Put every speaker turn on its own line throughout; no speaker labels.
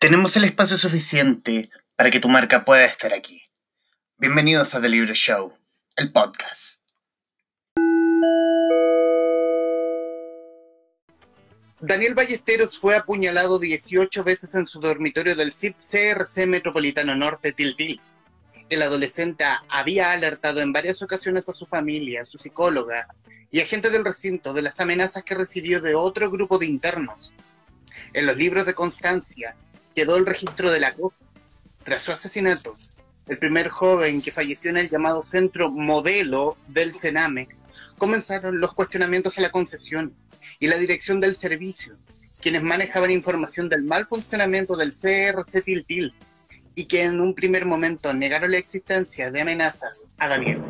Tenemos el espacio suficiente para que tu marca pueda estar aquí. Bienvenidos a The Libro Show, el podcast. Daniel Ballesteros fue apuñalado 18 veces en su dormitorio del CIP CRC Metropolitano Norte Tiltil. El adolescente había alertado en varias ocasiones a su familia, a su psicóloga y agentes del recinto de las amenazas que recibió de otro grupo de internos. En los libros de constancia quedó el registro de la cosa. Tras su asesinato, el primer joven que falleció en el llamado centro modelo del Sename, comenzaron los cuestionamientos a la concesión y la dirección del servicio, quienes manejaban información del mal funcionamiento del CRC Tiltil y que en un primer momento negaron la existencia de amenazas a Daniel.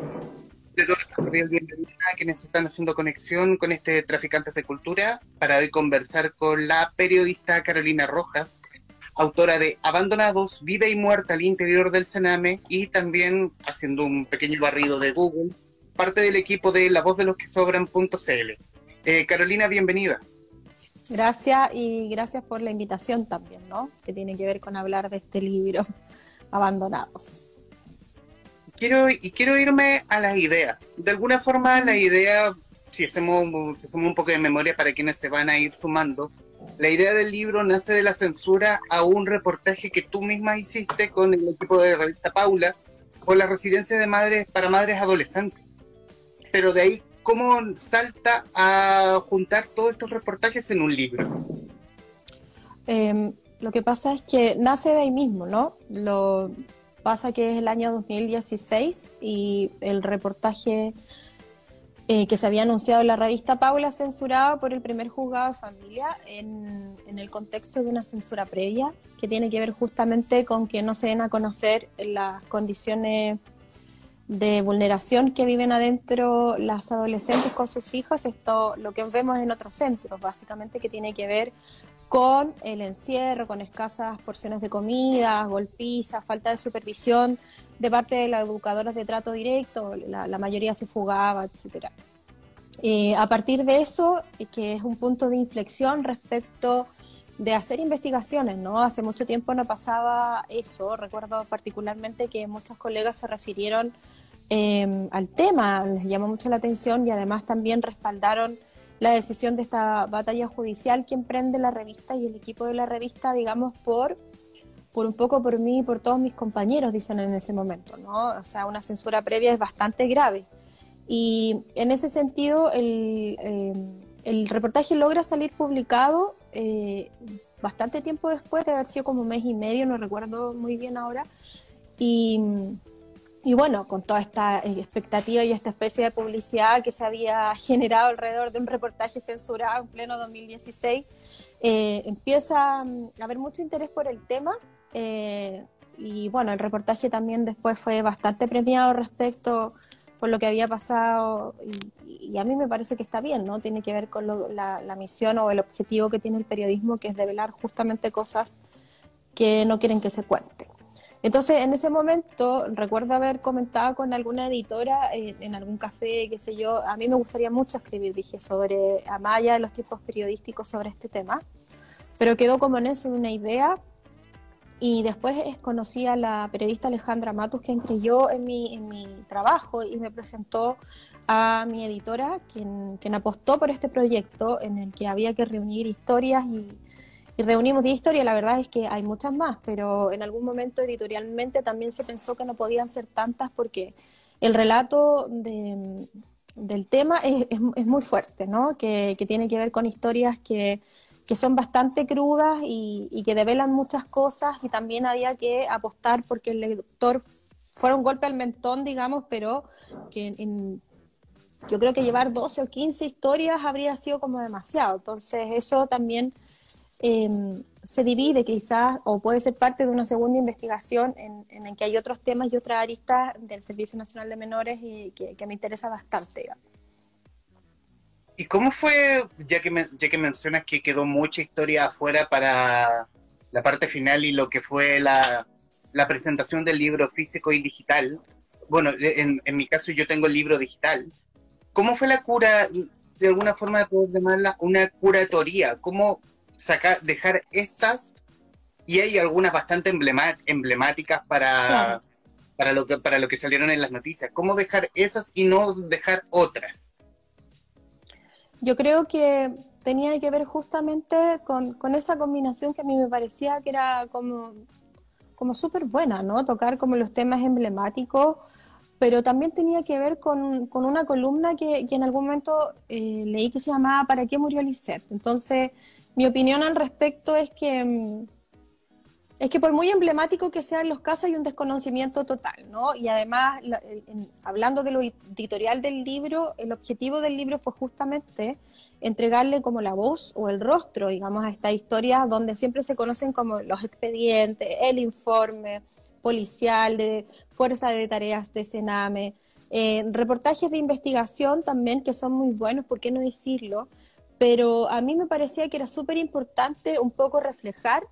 Le doy la bienvenida a quienes están haciendo conexión con este Traficantes de Cultura para hoy conversar con la periodista Carolina Rojas, autora de Abandonados, Vida y Muerte al interior del Sename y también haciendo un pequeño barrido de Google, parte del equipo de La Voz de los que Sobran.cl. Eh, Carolina, bienvenida.
Gracias y gracias por la invitación también, ¿no? Que tiene que ver con hablar de este libro, Abandonados.
Quiero, y quiero irme a la idea. De alguna forma, la idea, si hacemos, si hacemos un poco de memoria para quienes se van a ir sumando, la idea del libro nace de la censura a un reportaje que tú misma hiciste con el equipo de la revista Paula, con la residencia de madres para madres adolescentes. Pero de ahí cómo salta a juntar todos estos reportajes en un libro?
Em, lo que pasa es que nace de ahí mismo, ¿no? Lo pasa que es el año 2016 y el reportaje eh, que se había anunciado en la revista Paula censurado por el primer juzgado de familia en, en, el contexto de una censura previa que tiene que ver justamente con que no se den a conocer las condiciones de vulneración que viven adentro las adolescentes con sus hijos, esto lo que vemos en otros centros, básicamente que tiene que ver con el encierro, con escasas porciones de comida, golpizas, falta de supervisión de parte de las educadoras de trato directo, la, mayoría se fugaba, etcétera. Eh, a partir de eso, que es un punto de inflexión respecto de hacer investigaciones, ¿no? Hace mucho tiempo no pasaba eso. Recuerdo particularmente que muchos colegas se refirieron Em, al tema, les llamó mucho la atención y además también respaldaron la decisión de esta batalla judicial que emprende la revista y el equipo de la revista, digamos, por, por un poco por mí y por todos mis compañeros, dicen en ese momento, ¿no? O sea, una censura previa es bastante grave. Y en ese sentido, el, em, el reportaje logra salir publicado eh, bastante tiempo después, de haber sido como un mes y medio, no recuerdo muy bien ahora. Y, y bueno, con toda esta expectativa y esta especie de publicidad que se había generado alrededor de un reportaje censurado en pleno 2016, eh, empieza a haber mucho interés por el tema. Eh, y bueno, el reportaje también después fue bastante premiado respecto por lo que había pasado y, a mí me parece que está bien, ¿no? Tiene que ver con la, la, misión o el objetivo que tiene el periodismo, que es develar justamente cosas que no quieren que se cuenten. Entonces, en ese momento, recuerdo haber comentado con alguna editora en algún café, qué sé yo, a mí me gustaría mucho escribir, dije, sobre Amaya, los tipos periodísticos sobre este tema, pero quedó como en eso una idea. Y después conocí a la periodista Alejandra Matus, quien creyó en mi, en mi trabajo y me presentó a mi editora, quien, quien apostó por este proyecto en el que había que reunir historias y y reunimos 10 historias, la verdad es que hay muchas más, pero en algún momento editorialmente también se pensó que no podían ser tantas porque el relato del tema es, es, muy fuerte, ¿no? Que, que, tiene que ver con historias que, que son bastante crudas y, que develan muchas cosas y también había que apostar porque el lector fuera un golpe al mentón, digamos, pero que en, yo creo que llevar 12 o 15 historias habría sido como demasiado. Entonces eso también Em, se divide quizás o puede ser parte de una segunda investigación en, en que hay otros temas y otras aristas del Servicio Nacional de Menores y que, me interesa bastante.
¿Y cómo fue, ya que, ya que mencionas que quedó mucha historia afuera para la parte final y lo que fue la, la presentación del libro físico y digital? Bueno, en, en mi caso yo tengo el libro digital. ¿Cómo fue la cura, de alguna forma de poder llamarla una curatoría? ¿Cómo, sacar, dejar estas y hay algunas bastante emblemáticas para, para, lo que, para lo que salieron en las noticias. ¿Cómo dejar esas y no dejar otras?
Yo creo que tenía que ver justamente con, con esa combinación que a mí me parecía que era como, como súper buena, ¿no? Tocar como los temas emblemáticos, pero también tenía que ver con, con una columna que, en algún momento eh, leí que se llamaba ¿Para qué murió Lisette? Entonces, mi opinión al respecto es que mm, es que por muy emblemático que sean los casos hay un desconocimiento total, ¿no? Y además, hablando de lo editorial del libro, el objetivo del libro fue justamente entregarle como la voz o el rostro, digamos, a esta historia donde siempre se conocen como los expedientes, el informe policial de Fuerza de Tareas de Sename, eh, reportajes de investigación también que son muy buenos, ¿por qué no decirlo? Pero a mí me parecía que era súper importante un poco reflejar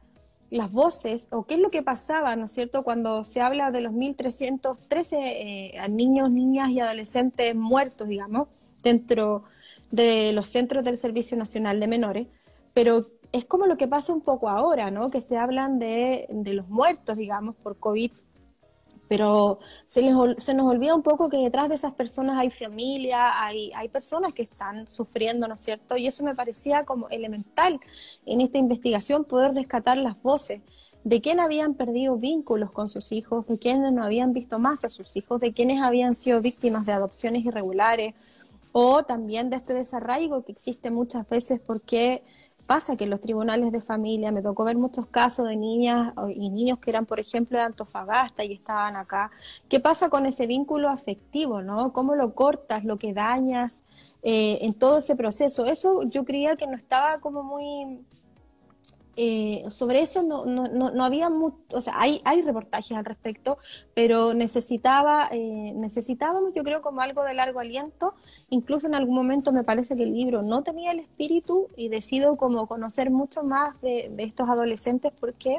las voces o qué es lo que pasaba, ¿no es cierto?, cuando se habla de los 1.313 eh, niños, niñas y adolescentes muertos, digamos, dentro de los centros del Servicio Nacional de Menores, pero es como lo que pasa un poco ahora, ¿no?, que se hablan de, de los muertos, digamos, por COVID pero se, les, se nos olvida un poco que detrás de esas personas hay familia, hay, hay personas que están sufriendo, ¿no es cierto? Y eso me parecía como elemental en esta investigación, poder rescatar las voces de quién habían perdido vínculos con sus hijos, de quienes no habían visto más a sus hijos, de quienes habían sido víctimas de adopciones irregulares, o también de este desarraigo que existe muchas veces porque pasa que en los tribunales de familia me tocó ver muchos casos de niñas y niños que eran, por ejemplo, de Antofagasta y estaban acá. ¿Qué pasa con ese vínculo afectivo, no? ¿Cómo lo cortas, lo que dañas eh, en todo ese proceso? Eso yo creía que no estaba como muy eh, sobre eso no, no, no, había mucho, o sea, hay, hay reportajes al respecto, pero necesitaba, eh, necesitábamos, yo creo, como algo de largo aliento. Incluso en algún momento me parece que el libro no tenía el espíritu y decido como conocer mucho más de, estos adolescentes porque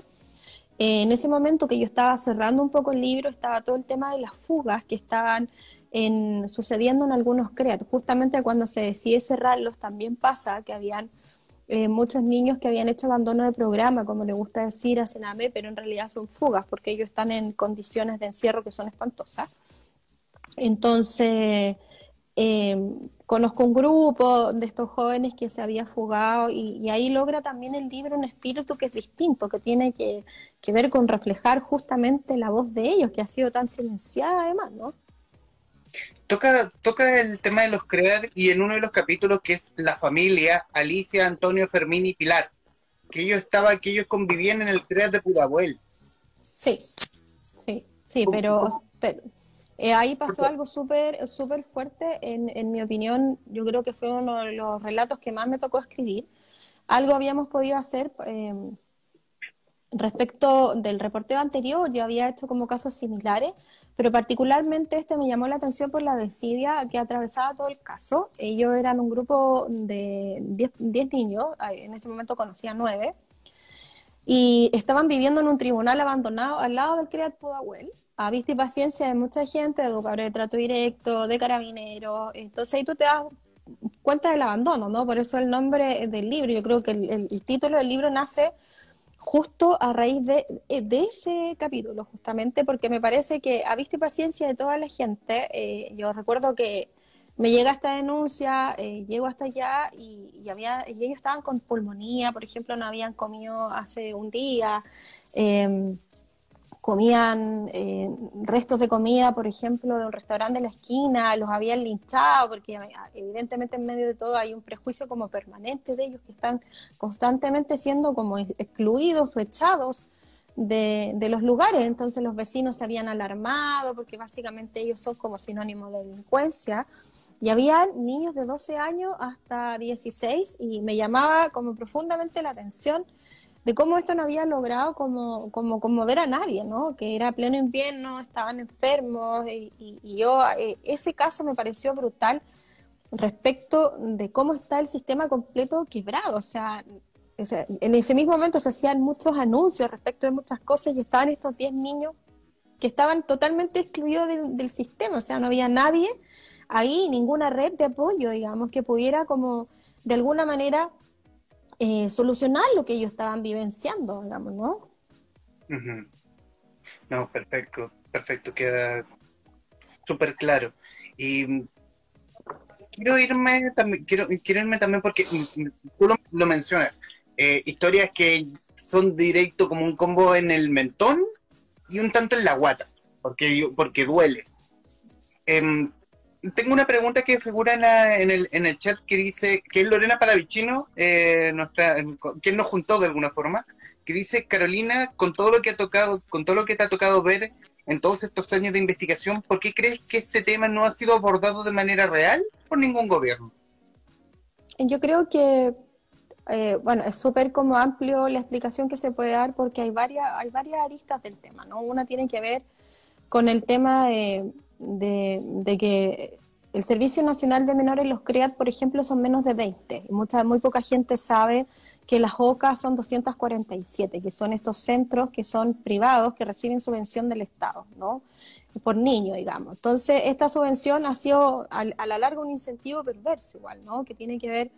eh, en ese momento que yo estaba cerrando un poco el libro estaba todo el tema de las fugas que estaban en, sucediendo en algunos CREAT. Justamente cuando se decide cerrarlos también pasa que habían eh, muchos niños que habían hecho abandono de programa, como le gusta decir a Sename, pero en realidad son fugas, porque ellos están en condiciones de encierro que son espantosas. Entonces, eh, conozco un grupo de estos jóvenes que se había fugado y, ahí logra también el libro un espíritu que es distinto, que tiene que, que ver con reflejar justamente la voz de ellos, que ha sido tan silenciada además, ¿no?
Toca, toca el tema de los CREAD y en uno de los capítulos que es la familia, Alicia, Antonio, Fermín y Pilar, que ellos estaban, que ellos convivían en el CREAD de Pudahuel.
Sí, sí, sí, pero, eh, ahí pasó algo súper súper fuerte, en, en mi opinión, yo creo que fue uno de los relatos que más me tocó escribir. Algo habíamos podido hacer eh, respecto del reporteo anterior, yo había hecho como casos similares, pero particularmente este me llamó la atención por la desidia que atravesaba todo el caso. Ellos eran un grupo de 10 niños, en ese momento conocía 9, y estaban viviendo en un tribunal abandonado al lado del CREAT Pudahuel, a vista y paciencia de mucha gente, de educadores de trato directo, de carabineros. Entonces ahí tú te das cuenta del abandono, ¿no? Por eso el nombre del libro. Yo creo que el título del libro nace justo a raíz de, eh, de, ese capítulo, justamente, porque me parece que a vista y paciencia de toda la gente, eh, yo recuerdo que me llega esta denuncia, eh, llego hasta allá y, había, y ellos estaban con pulmonía, por ejemplo, no habían comido hace un día. Eh, comían eh, restos de comida, por ejemplo, de un restaurante de la esquina, los habían linchado, porque ah, evidentemente en medio de todo hay un prejuicio como permanente de ellos que están constantemente siendo como excluidos o echados de, de los lugares. Entonces los vecinos se habían alarmado porque básicamente ellos son como sinónimo de delincuencia. Y había niños de 12 años hasta 16 y me llamaba como profundamente la atención de cómo esto no había logrado como, como conmover a nadie, ¿no? Que era pleno invierno, estaban enfermos y, yo, eh, ese caso me pareció brutal respecto de cómo está el sistema completo quebrado, o sea, en ese mismo momento se hacían muchos anuncios respecto de muchas cosas y estaban estos 10 niños que estaban totalmente excluidos del, del sistema, o sea, no había nadie ahí, ninguna red de apoyo, digamos, que pudiera como de alguna manera eh, solucionar lo que ellos estaban vivenciando, digamos, ¿no?
No, perfecto, perfecto, queda súper claro. Y quiero irme también, quiero, irme también porque tú lo, mencionas, eh, historias que son directo como un combo en el mentón y un tanto en la guata, porque, porque duele. Em, tengo una pregunta que figura en, el, en, el, chat que dice, que es Lorena Palavicino, eh, nuestra, quien nos juntó de alguna forma, que dice, Carolina, con todo lo que ha tocado, con todo lo que te ha tocado ver en todos estos años de investigación, ¿por qué crees que este tema no ha sido abordado de manera real por ningún gobierno?
Yo creo que, eh, bueno, es súper como amplio la explicación que se puede dar porque hay varias, hay varias aristas del tema, ¿no? Una tiene que ver con el tema de de, que el Servicio Nacional de Menores, los CREAT, por ejemplo, son menos de 20. Y mucha, muy poca gente sabe que las OCA son 247, que son estos centros que son privados, que reciben subvención del Estado, ¿no? Por niño, digamos. Entonces, esta subvención ha sido a, a la larga un incentivo perverso igual, ¿no? Que tiene que ver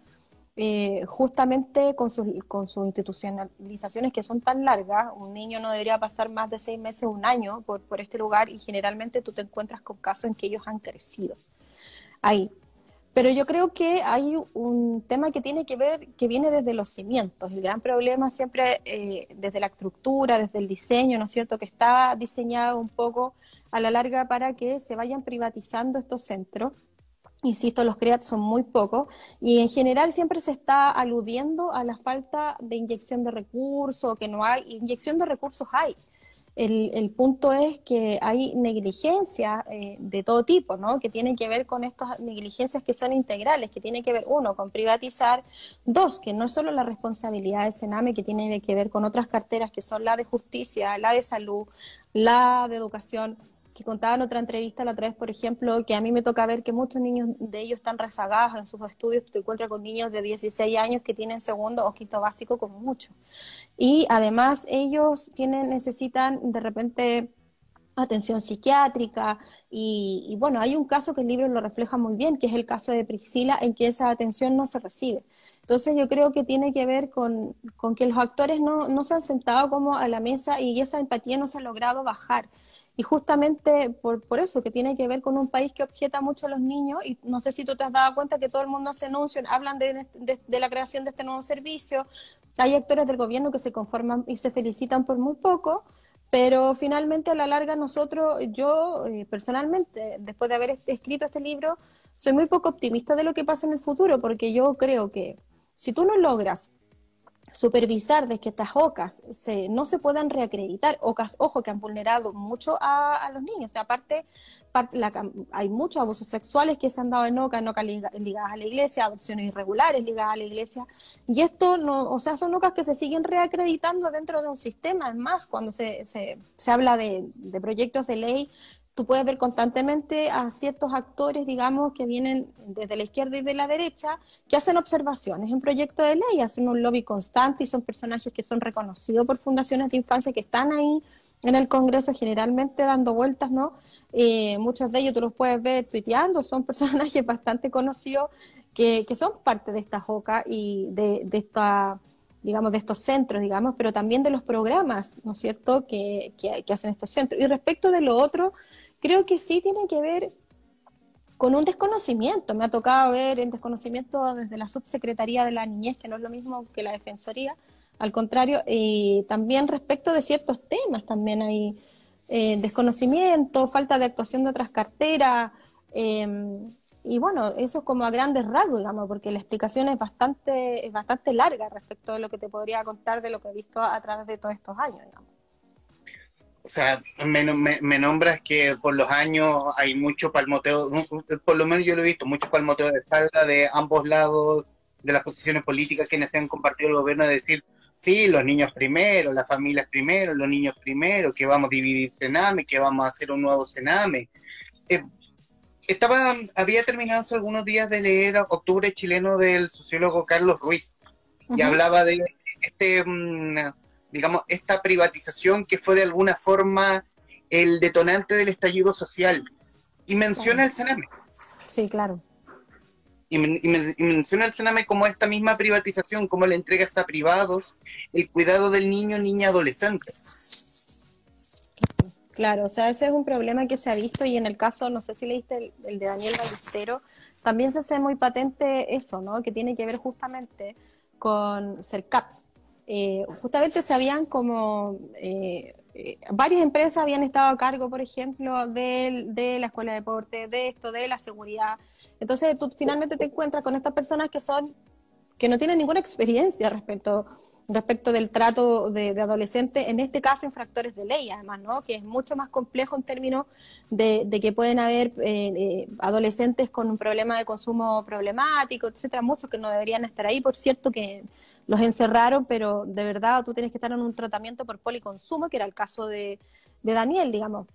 eh, justamente con, sus, con institucionalizaciones que son tan largas, un niño no debería pasar más de seis meses, un año por, por este lugar y generalmente tú te encuentras con casos en que ellos han crecido ahí. Pero yo creo que hay un tema que tiene que ver, que viene desde los cimientos. El gran problema siempre eh, desde la estructura, desde el diseño, ¿no es cierto?, que está diseñado un poco a la larga para que se vayan privatizando estos centros Insisto, los CREAT son muy pocos y en general siempre se está aludiendo a la falta de inyección de recursos, que no hay, inyección de recursos hay. El, punto es que hay negligencia eh, de todo tipo, ¿no? Que tiene que ver con estas negligencias que son integrales, que tiene que ver, uno, con privatizar, dos, que no es solo la responsabilidad del Sename, que tiene que ver con otras carteras que son la de justicia, la de salud, la de educación, que contaba en otra entrevista la otra vez, por ejemplo, que a mí me toca ver que muchos niños de ellos están rezagados en sus estudios, te encuentras con niños de 16 años que tienen segundo o quinto básico como mucho. Y además ellos tienen, necesitan de repente atención psiquiátrica y, y, bueno, hay un caso que el libro lo refleja muy bien, que es el caso de Priscila, en que esa atención no se recibe. Entonces yo creo que tiene que ver con, con que los actores no, no se han sentado como a la mesa y esa empatía no se ha logrado bajar. Y justamente por, por, eso, que tiene que ver con un país que objeta mucho a los niños, y no sé si tú te has dado cuenta que todo el mundo se anuncia, hablan de, de, la creación de este nuevo servicio, hay actores del gobierno que se conforman y se felicitan por muy poco, pero finalmente a la larga nosotros, yo eh, personalmente, después de haber escrito este libro, soy muy poco optimista de lo que pasa en el futuro, porque yo creo que si tú no logras supervisar de que estas OCAS se, no se puedan reacreditar, OCAS, ojo, que han vulnerado mucho a, los niños, o sea, aparte, hay muchos abusos sexuales que se han dado en OCAS, en OCAS ligadas a la iglesia, adopciones irregulares ligadas a la iglesia, y esto, no, o sea, son OCAS que se siguen reacreditando dentro de un sistema, es más, cuando se, se, habla de proyectos de ley puedes ver constantemente a ciertos actores, digamos, que vienen desde la izquierda y de la derecha, que hacen observaciones en proyectos de ley, hacen un lobby constante y son personajes que son reconocidos por fundaciones de infancia que están ahí en el Congreso generalmente dando vueltas, ¿no? Eh, muchos de ellos tú los puedes ver tuiteando, son personajes bastante conocidos que, que son parte de esta JOCA y de, de esta digamos, de estos centros, digamos, pero también de los programas, ¿no es cierto?, que, que, hacen estos centros. Y respecto de lo otro, creo que sí tiene que ver con un desconocimiento. Me ha tocado ver el desconocimiento desde la subsecretaría de la niñez, que no es lo mismo que la defensoría, al contrario, y también respecto de ciertos temas, también hay eh, desconocimiento, falta de actuación de otras carteras, eh, y bueno, eso es como a grandes rasgos, digamos, porque la explicación es bastante, es bastante larga respecto de lo que te podría contar de lo que he visto a, través de todos estos años, digamos.
O sea, me, me, nombras que por los años hay mucho palmoteo, por lo menos yo lo he visto, mucho palmoteo de espalda de ambos lados de las posiciones políticas que han compartido el gobierno de decir, sí, los niños primero, las familias primero, los niños primero, que vamos a dividir Sename, que vamos a hacer un nuevo Sename. Eh, estaba, había terminado hace algunos días de leer Octubre chileno del sociólogo Carlos Ruiz, y hablaba de este, mm, digamos, esta privatización que fue de alguna forma el detonante del estallido social. Y menciona el Sename.
Sí, claro.
Y, menciona el Sename como esta misma privatización, como le entregas a privados el cuidado del niño, niña, adolescente.
Claro, o sea, ese es un problema que se ha visto y en el caso, no sé si leíste el, de Daniel Ballestero, también se hace muy patente eso, ¿no? Que tiene que ver justamente con CERCAP. Eh, justamente se habían como eh, eh, varias empresas habían estado a cargo, por ejemplo, de, de, la escuela de deporte, de esto, de la seguridad. Entonces tú finalmente te encuentras con estas personas que son, que no tienen ninguna experiencia respecto respecto del trato de, adolescentes, en este caso infractores de ley, además, ¿no? que es mucho más complejo en términos de, que pueden haber eh, eh, adolescentes con un problema de consumo problemático, etcétera, muchos que no deberían estar ahí, por cierto que los encerraron, pero de verdad tú tienes que estar en un tratamiento por policonsumo, que era el caso de, de Daniel, digamos.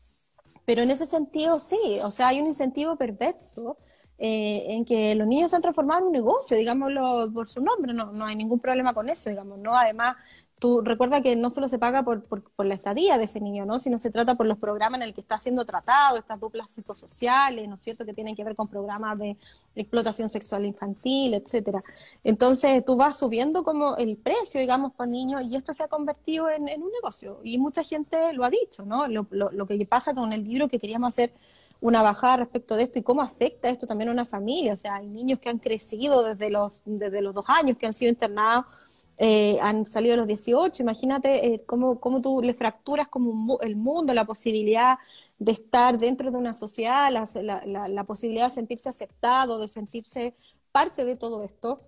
Pero en ese sentido sí, o sea, hay un incentivo perverso eh, en que los niños se han transformado en un negocio, digámoslo por su nombre, no, no hay ningún problema con eso, digamos, ¿no? Además, tú recuerda que no solo se paga por, por, la estadía de ese niño, ¿no? Sino se trata por los programas en el que está siendo tratado, estas duplas psicosociales, ¿no es cierto?, que tienen que ver con programas de explotación sexual infantil, etcétera. Entonces, tú vas subiendo como el precio, digamos, para niños, y esto se ha convertido en, un negocio. Y mucha gente lo ha dicho, ¿no? Lo, lo, lo que pasa con el libro que queríamos hacer una bajada respecto de esto y cómo afecta esto también a una familia. O sea, hay niños que han crecido desde los, desde los dos años, que han sido internados, eh, han salido los 18. Imagínate eh, cómo, cómo tú le fracturas como el mundo, la posibilidad de estar dentro de una sociedad, la, la, la posibilidad de sentirse aceptado, de sentirse parte de todo esto.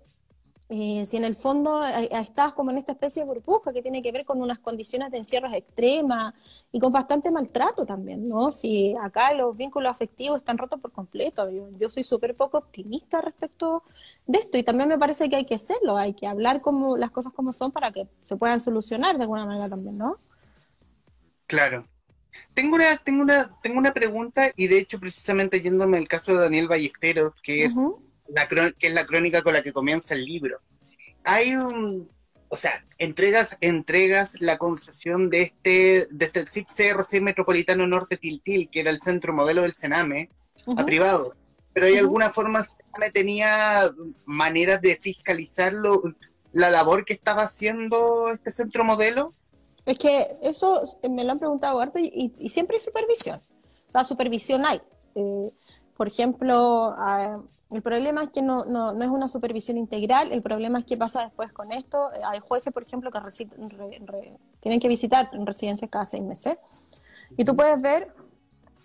Eh, si en el fondo eh, eh, estás como en esta especie de burbuja que tiene que ver con unas condiciones de encierros extremas y con bastante maltrato también, ¿no? Si acá los vínculos afectivos están rotos por completo, yo, soy súper poco optimista respecto de esto y también me parece que hay que hacerlo, hay que hablar como las cosas como son para que se puedan solucionar de alguna manera también, ¿no?
Claro. Tengo una, tengo una, tengo una pregunta y de hecho precisamente yéndome al caso de Daniel Ballesteros, que es la, que es la crónica con la que comienza el libro. Hay un, o sea, entregas, entregas la concesión de este, desde este el CRC Metropolitano Norte Tiltil, que era el centro modelo del Sename, a privado. Pero hay alguna forma, Sename tenía maneras de fiscalizarlo, la labor que estaba haciendo este centro modelo.
Es que eso me lo han preguntado harto y, siempre hay supervisión. O sea, supervisión hay. Eh, por ejemplo, el problema es que no, no, no, es una supervisión integral, el problema es qué pasa después con esto. Eh, hay jueces, por ejemplo, que tienen que visitar residencias cada seis meses. Y tú puedes ver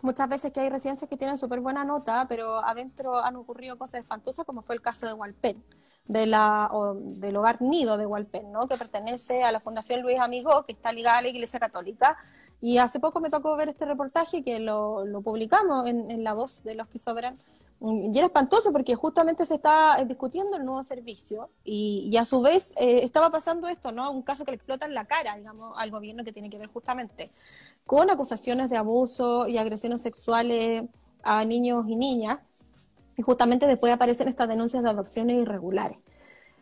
muchas veces que hay residencias que tienen súper buena nota, pero adentro han ocurrido cosas espantosas, como fue el caso de Walpen, de la, del hogar nido de Walpen, ¿no? que pertenece a la Fundación Luis Amigo, que está ligada a la Iglesia Católica. Y hace poco me tocó ver este reportaje que lo, publicamos en, en, La Voz de los que sobran y era espantoso porque justamente se estaba eh, discutiendo el nuevo servicio y, a su vez eh, estaba pasando esto, ¿no? Un caso que le explota en la cara, digamos, al gobierno que tiene que ver justamente con acusaciones de abuso y agresiones sexuales a niños y niñas. Y justamente después aparecen estas denuncias de adopciones irregulares.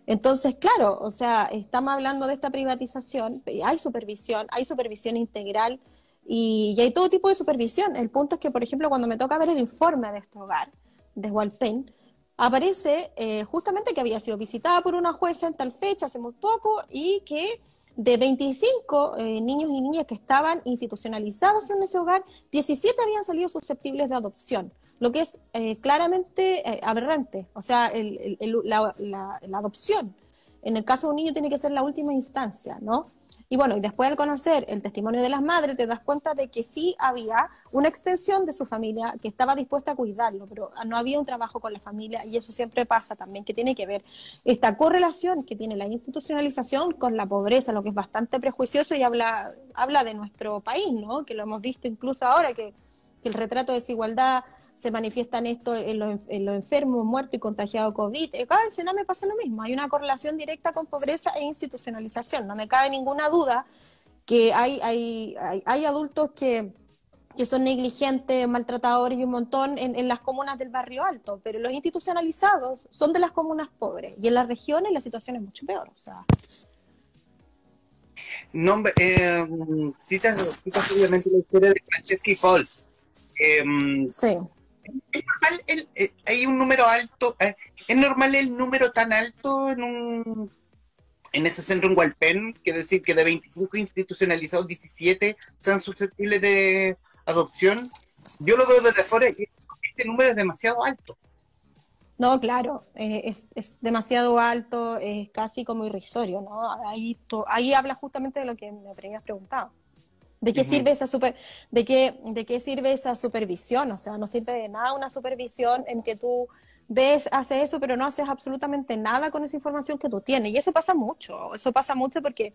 Entonces, claro, o sea, estamos hablando de esta privatización, hay supervisión, hay supervisión integral y, hay todo tipo de supervisión. El punto es que, por ejemplo, cuando me toca ver el informe de este hogar, de Walpen, aparece eh, justamente que había sido visitada por una jueza en tal fecha, hace muy poco, y que de 25 eh, niños y niñas que estaban institucionalizados en ese hogar, 17 habían salido susceptibles de adopción, lo que es eh, claramente aberrante. O sea, la, la adopción, en el caso de un niño, tiene que ser la última instancia, ¿no? Y bueno, y después al conocer el testimonio de las madres, te das cuenta de que sí había una extensión de su familia que estaba dispuesta a cuidarlo, pero no había un trabajo con la familia y eso siempre pasa también, que tiene que ver esta correlación que tiene la institucionalización con la pobreza, lo que es bastante prejuicioso y habla, habla de nuestro país, ¿no? Que lo hemos visto incluso ahora, que, que el retrato de desigualdad se manifiestan esto en los, enfermos, muertos y contagiados COVID. Acá en no me pasa lo mismo. Hay una correlación directa con pobreza e institucionalización. No me cabe ninguna duda que hay, hay, hay, adultos que, que, son negligentes, maltratadores y un montón en, las comunas del barrio alto, pero los institucionalizados son de las comunas pobres y en las regiones la situación es mucho peor. O sea.
No, eh, citas, obviamente la historia de Francesca Paul. Em, sí es normal el, eh, hay un número alto, eh, es normal el número tan alto en un en ese centro en Hualpén, que decir que de 25 institucionalizados, 17 sean susceptibles de adopción, yo lo veo desde afuera y este número es demasiado alto.
No, claro, eh, es, es, demasiado alto, es casi como irrisorio, ¿no? Ahí, ahí habla justamente de lo que me habrías preguntado. ¿De qué sirve esa super, de qué, de qué sirve esa supervisión? O sea, no sirve de nada una supervisión en que tú ves, haces eso, pero no haces absolutamente nada con esa información que tú tienes. Y eso pasa mucho, eso pasa mucho porque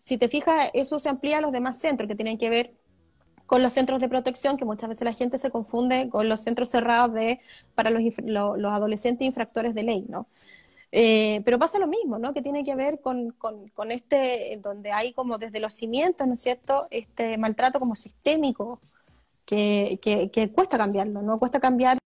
si te fijas, eso se amplía a los demás centros que tienen que ver con los centros de protección, que muchas veces la gente se confunde con los centros cerrados de, para los, los, adolescentes infractores de ley, ¿no? Eh, pero pasa lo mismo, ¿no? Que tiene que ver con, con, este, donde hay como desde los cimientos, ¿no es cierto?, este maltrato como sistémico, que, que, cuesta cambiarlo, ¿no? Cuesta cambiar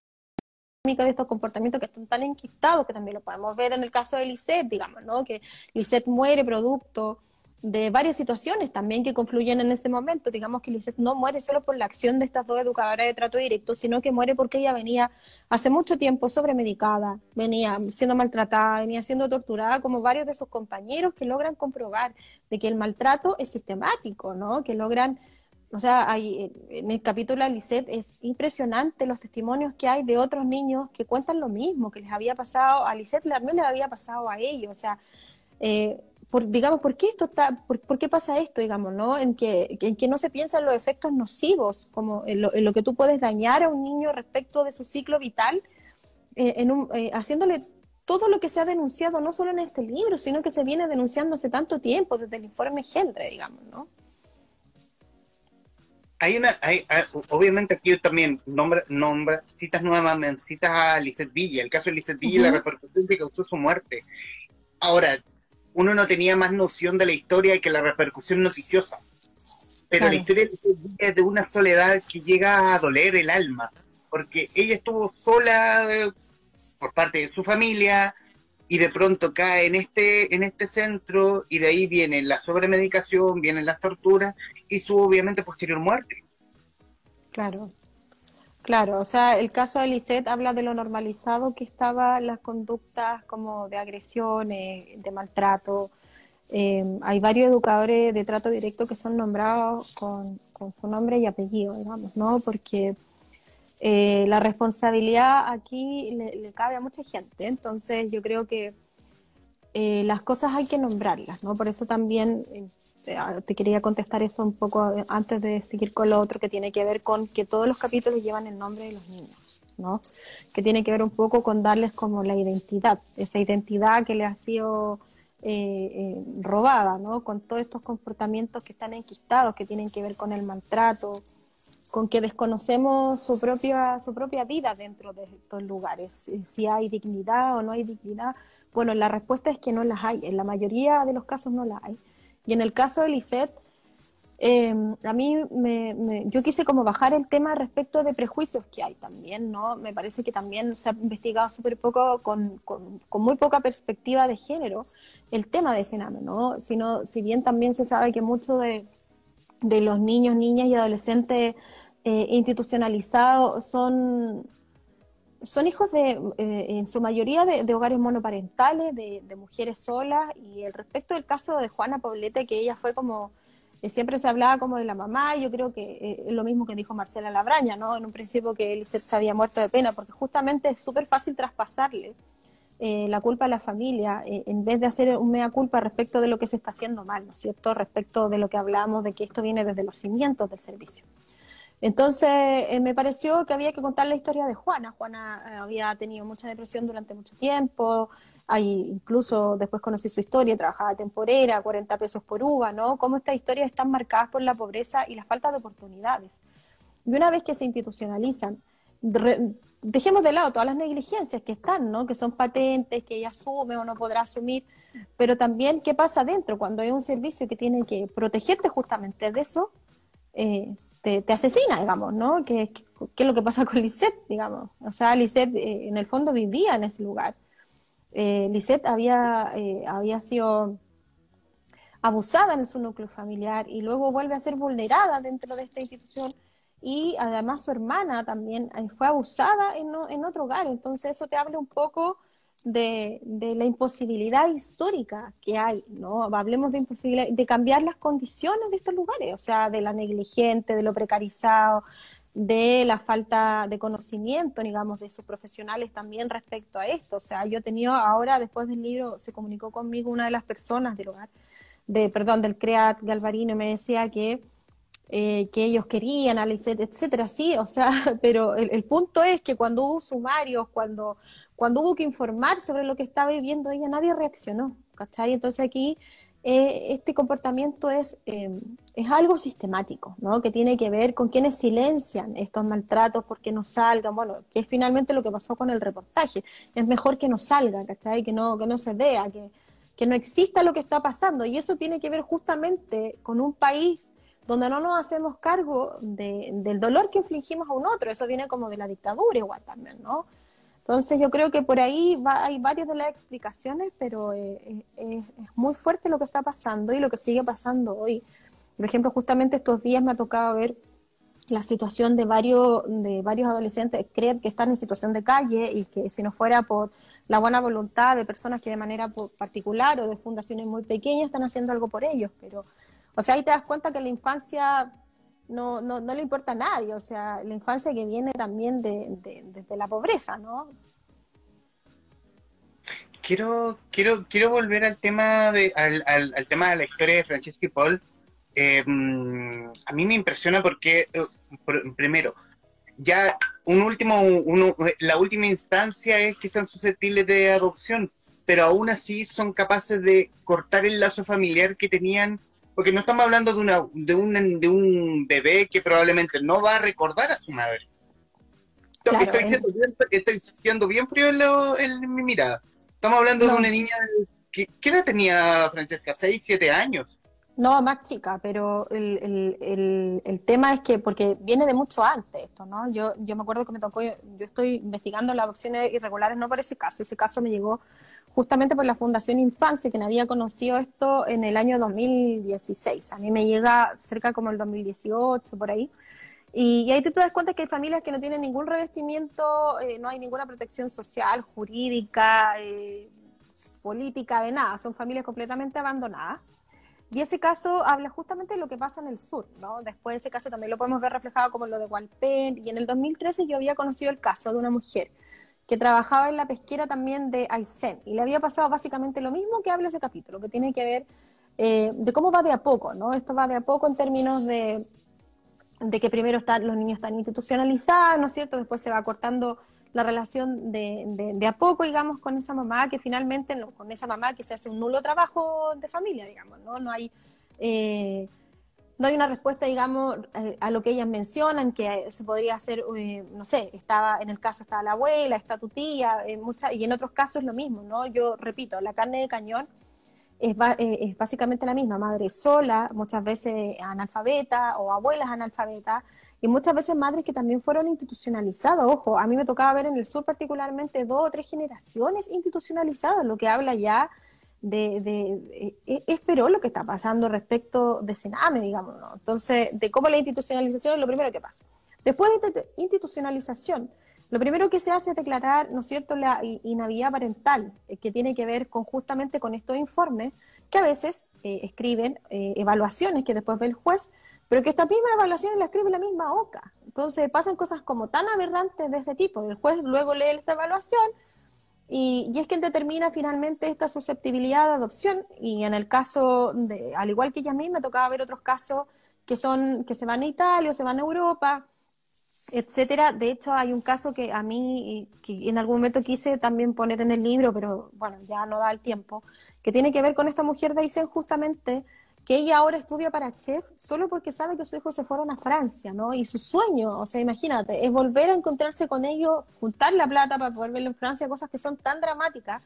de estos comportamientos que están tan enquistados, que también lo podemos ver en el caso de Lisette, digamos, ¿no? Que Lisette muere producto de varias situaciones también que confluyen en ese momento. Digamos que Lisette no muere solo por la acción de estas dos educadoras de trato directo, sino que muere porque ella venía hace mucho tiempo sobremedicada, venía siendo maltratada, venía siendo torturada, como varios de sus compañeros que logran comprobar de que el maltrato es sistemático, ¿no? Que logran, o sea, hay, en el capítulo de Lisette es impresionante los testimonios que hay de otros niños que cuentan lo mismo, que les había pasado, a Lisette también les había pasado a ellos, o sea, eh, digamos, ¿por qué esto está, por, qué pasa esto, digamos, ¿no? En que, en que no se piensa en los efectos nocivos, como en lo, que tú puedes dañar a un niño respecto de su ciclo vital, eh, en un, eh, haciéndole todo lo que se ha denunciado, no solo en este libro, sino que se viene denunciando hace tanto tiempo, desde el informe Gendre, digamos, ¿no?
Hay una, hay, obviamente aquí también nombra, nombra, citas nuevamente, citas a Lizeth Villa, el caso de Lizeth Villa y la repercusión que causó su muerte. Ahora, uno no tenía más noción de la historia que la repercusión noticiosa. Pero la historia es de una soledad que llega a doler el alma, porque ella estuvo sola eh, por parte de su familia y de pronto cae en este, en este centro y de ahí viene la sobremedicación, vienen las torturas y su obviamente posterior muerte.
Claro, Claro, o sea, el caso de Lisette habla de lo normalizado que estaban las conductas como de agresiones, de maltrato. Em, hay varios educadores de trato directo que son nombrados con, su nombre y apellido, digamos, ¿no? Porque eh, la responsabilidad aquí le, cabe a mucha gente. Entonces, yo creo que eh, las cosas hay que nombrarlas, ¿no? Por eso también Ah, te quería contestar eso un poco eh, antes de seguir con lo otro que tiene que ver con que todos los capítulos llevan el nombre de los niños, ¿no? Que tiene que ver un poco con darles como la identidad, esa identidad que le ha sido eh, eh, robada, ¿no? Con todos estos comportamientos que están enquistados, que tienen que ver con el maltrato, con que desconocemos su propia, su propia vida dentro de estos lugares, si hay dignidad o no hay dignidad. Bueno, la respuesta es que no las hay, en la mayoría de los casos no las hay. Y en el caso de Lisette, em, a mí me, yo quise como bajar el tema respecto de prejuicios que hay también, ¿no? Me parece que también se ha investigado súper poco, con, con, muy poca perspectiva de género, el tema de Sename, ¿no? Sino, si bien también se sabe que muchos de, de, los niños, niñas y adolescentes eh, institucionalizados son son hijos de, eh, en su mayoría, de, hogares monoparentales, de, mujeres solas, y el respecto del caso de Juana Poblete, que ella fue como, eh, siempre se hablaba como de la mamá, yo creo que eh, es lo mismo que dijo Marcela Labraña, ¿no? En un principio que él se había muerto de pena, porque justamente es súper fácil traspasarle la culpa a la familia, en vez de hacer un mea culpa respecto de lo que se está haciendo mal, ¿no es cierto? Respecto de lo que hablamos, de que esto viene desde los cimientos del servicio. Entonces eh, me pareció que había que contar la historia de Juana. Juana eh, había tenido mucha depresión durante mucho tiempo, ahí incluso después conocí su historia, trabajaba temporera, 40 pesos por uva, ¿no? Cómo estas historias están marcadas por la pobreza y la falta de oportunidades. Y una vez que se institucionalizan, dejemos de lado todas las negligencias que están, ¿no? Que son patentes, que ella asume o no podrá asumir, pero también qué pasa dentro cuando hay un servicio que tiene que protegerte justamente de eso. Eh, te, asesina, digamos, ¿no? ¿Qué, es lo que pasa con Lisette, digamos? O sea, Lisette eh, en el fondo vivía en ese lugar. Eh, Lisette había, eh, había sido abusada en su núcleo familiar y luego vuelve a ser vulnerada dentro de esta institución y además su hermana también fue abusada en, en otro hogar. Entonces eso te habla un poco de, la imposibilidad histórica que hay, ¿no? Hablemos de imposibilidad, de cambiar las condiciones de estos lugares, o sea, de la negligente, de lo precarizado, de la falta de conocimiento, digamos, de sus profesionales también respecto a esto. O sea, yo he tenido ahora, después del libro, se comunicó conmigo una de las personas del hogar, de, perdón, del CREAT Galvarino, y me decía que, eh, que ellos querían, etcétera, sí, o sea, pero el, el punto es que cuando hubo sumarios, cuando cuando hubo que informar sobre lo que estaba viviendo ella, nadie reaccionó, ¿cachai? Entonces aquí eh, este comportamiento es, eh, es algo sistemático, ¿no? Que tiene que ver con quienes silencian estos maltratos porque no salgan, bueno, que es finalmente lo que pasó con el reportaje. Es mejor que no salga, ¿cachai? Que no, que no se vea, que, que no exista lo que está pasando. Y eso tiene que ver justamente con un país donde no nos hacemos cargo de, del dolor que infligimos a un otro. Eso viene como de la dictadura igual también, ¿no? Entonces yo creo que por ahí hay varias de las explicaciones, pero eh, eh, es, muy fuerte lo que está pasando y lo que sigue pasando hoy. Por ejemplo, justamente estos días me ha tocado ver la situación de varios, de varios adolescentes creen que están en situación de calle y que si no fuera por la buena voluntad de personas que de manera particular o de fundaciones muy pequeñas están haciendo algo por ellos. Pero, o sea, ahí te das cuenta que la infancia no, no, no le importa a nadie, o sea, la infancia que viene también de, la pobreza, ¿no?
Quiero, quiero, quiero volver al tema de, al, tema de la historia de Francesca y Paul. Em, a mí me impresiona porque, eh, primero, ya un último, la última instancia es que sean susceptibles de adopción, pero aún así son capaces de cortar el lazo familiar que tenían porque no estamos hablando de, una, de, un, de un bebé que probablemente no va a recordar a su madre. estoy, siendo bien, frío en, mi mirada. Estamos hablando de una niña, ¿qué, ¿qué edad tenía Francesca? ¿Seis, siete años?
No, más chica, pero el, el, el, tema es que, porque viene de mucho antes esto, ¿no? Yo, yo me acuerdo que me tocó, yo, estoy investigando las adopciones irregulares, no por ese caso, ese caso me llegó justamente por la Fundación Infancia, que había conocido esto en el año 2016. A mí me llega cerca como el 2018, por ahí. Y, ahí te das cuenta que hay familias que no tienen ningún revestimiento, eh, no hay ninguna protección social, jurídica, eh, política, de nada. Son familias completamente abandonadas. Y ese caso habla justamente de lo que pasa en el sur, ¿no? Después de ese caso también lo podemos ver reflejado como lo de Walpen. Y en el 2013 yo había conocido el caso de una mujer que trabajaba en la pesquera también de Aysén. Y le había pasado básicamente lo mismo que habla ese capítulo, que tiene que ver eh, de cómo va de a poco, ¿no? Esto va de a poco en términos de, de que primero están, los niños están institucionalizados, ¿no es cierto? Después se va cortando la relación de, a poco, digamos, con esa mamá, que finalmente, con esa mamá que se hace un nulo trabajo de familia, digamos, ¿no? No hay, eh, no hay una respuesta, digamos, eh, a lo que ellas mencionan, que se podría hacer, eh, no sé, estaba, en el caso estaba la abuela, está tu tía, y en otros casos lo mismo, ¿no? Yo repito, la carne de cañón es, es básicamente la misma, madre sola, muchas veces analfabeta o abuelas analfabetas, y muchas veces madres que también fueron institucionalizadas. Ojo, a mí me tocaba ver en el sur particularmente dos o tres generaciones institucionalizadas, lo que habla ya de, de, e, lo que está pasando respecto de Sename, digamos, ¿no? Entonces, de cómo la institucionalización es lo primero que pasa. Después de institucionalización, lo primero que se hace es declarar, ¿no es cierto?, la inhabilidad parental, eh, que tiene que ver con justamente con estos informes que a veces eh, escriben eh, evaluaciones que después ve el juez, pero que esta misma evaluación la escribe la misma OCA. Entonces pasan cosas como tan aberrantes de ese tipo. El juez luego lee esa evaluación y, y, es quien determina finalmente esta susceptibilidad de adopción. Y en el caso, de, al igual que ella a mí, me tocaba ver otros casos que, son, que se van a Italia o se van a Europa, etcétera. De hecho, hay un caso que a mí, que en algún momento quise también poner en el libro, pero bueno, ya no da el tiempo, que tiene que ver con esta mujer de Aysén justamente que ella ahora estudia para chef solo porque sabe que sus hijos se fueron a Francia, ¿no? Y su sueño, o sea, imagínate, es volver a encontrarse con ellos, juntar la plata para poder verlo en Francia, cosas que son tan dramáticas.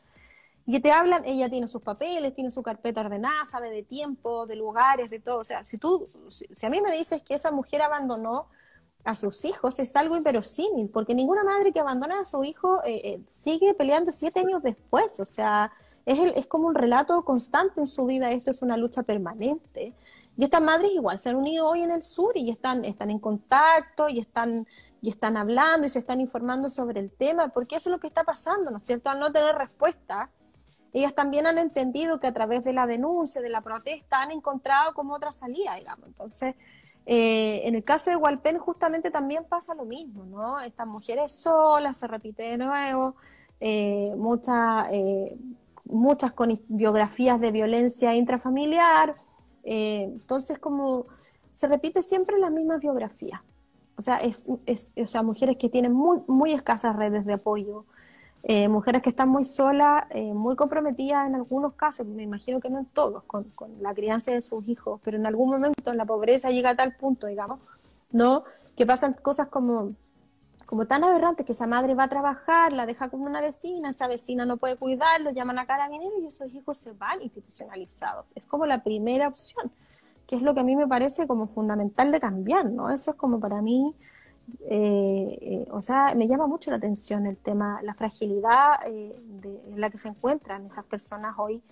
Y te hablan, ella tiene sus papeles, tiene su carpeta ordenada, sabe de tiempo, de lugares, de todo. O sea, si tú, si a mí me dices que esa mujer abandonó a sus hijos, es algo inverosímil, porque ninguna madre que abandona a su hijo eh, eh, sigue peleando siete años después. O sea, es, es como un relato constante en su vida, esto es una lucha permanente. Y estas madres igual se han unido hoy en el sur y están, están en contacto y están y están hablando y se están informando sobre el tema, porque eso es lo que está pasando, ¿no es cierto? Al no tener respuesta, ellas también han entendido que a través de la denuncia, de la protesta, han encontrado como otra salida, digamos. Entonces, eh, en el caso de Walpen justamente también pasa lo mismo, ¿no? Estas mujeres solas, se repite de nuevo, eh, muchas, eh, muchas con biografías de violencia intrafamiliar, entonces como se repite siempre las mismas biografías. O sea, es, es, o sea, mujeres que tienen muy, muy escasas redes de apoyo, eh, mujeres que están muy solas, eh, muy comprometidas en algunos casos, me imagino que no en todos, con, la crianza de sus hijos, pero en algún momento la pobreza llega a tal punto, digamos, ¿no? Que pasan cosas como, como tan aberrantes que esa madre va a trabajar, la deja con una vecina, esa vecina no puede cuidarlo, llaman a carabinero y esos hijos se van institucionalizados. Es como la primera opción que es lo que a mí me parece como fundamental de cambiar, ¿no? Eso es como para mí, eh, eh, o sea, me llama mucho la atención el tema, la fragilidad eh, de, en la que se encuentran esas personas hoy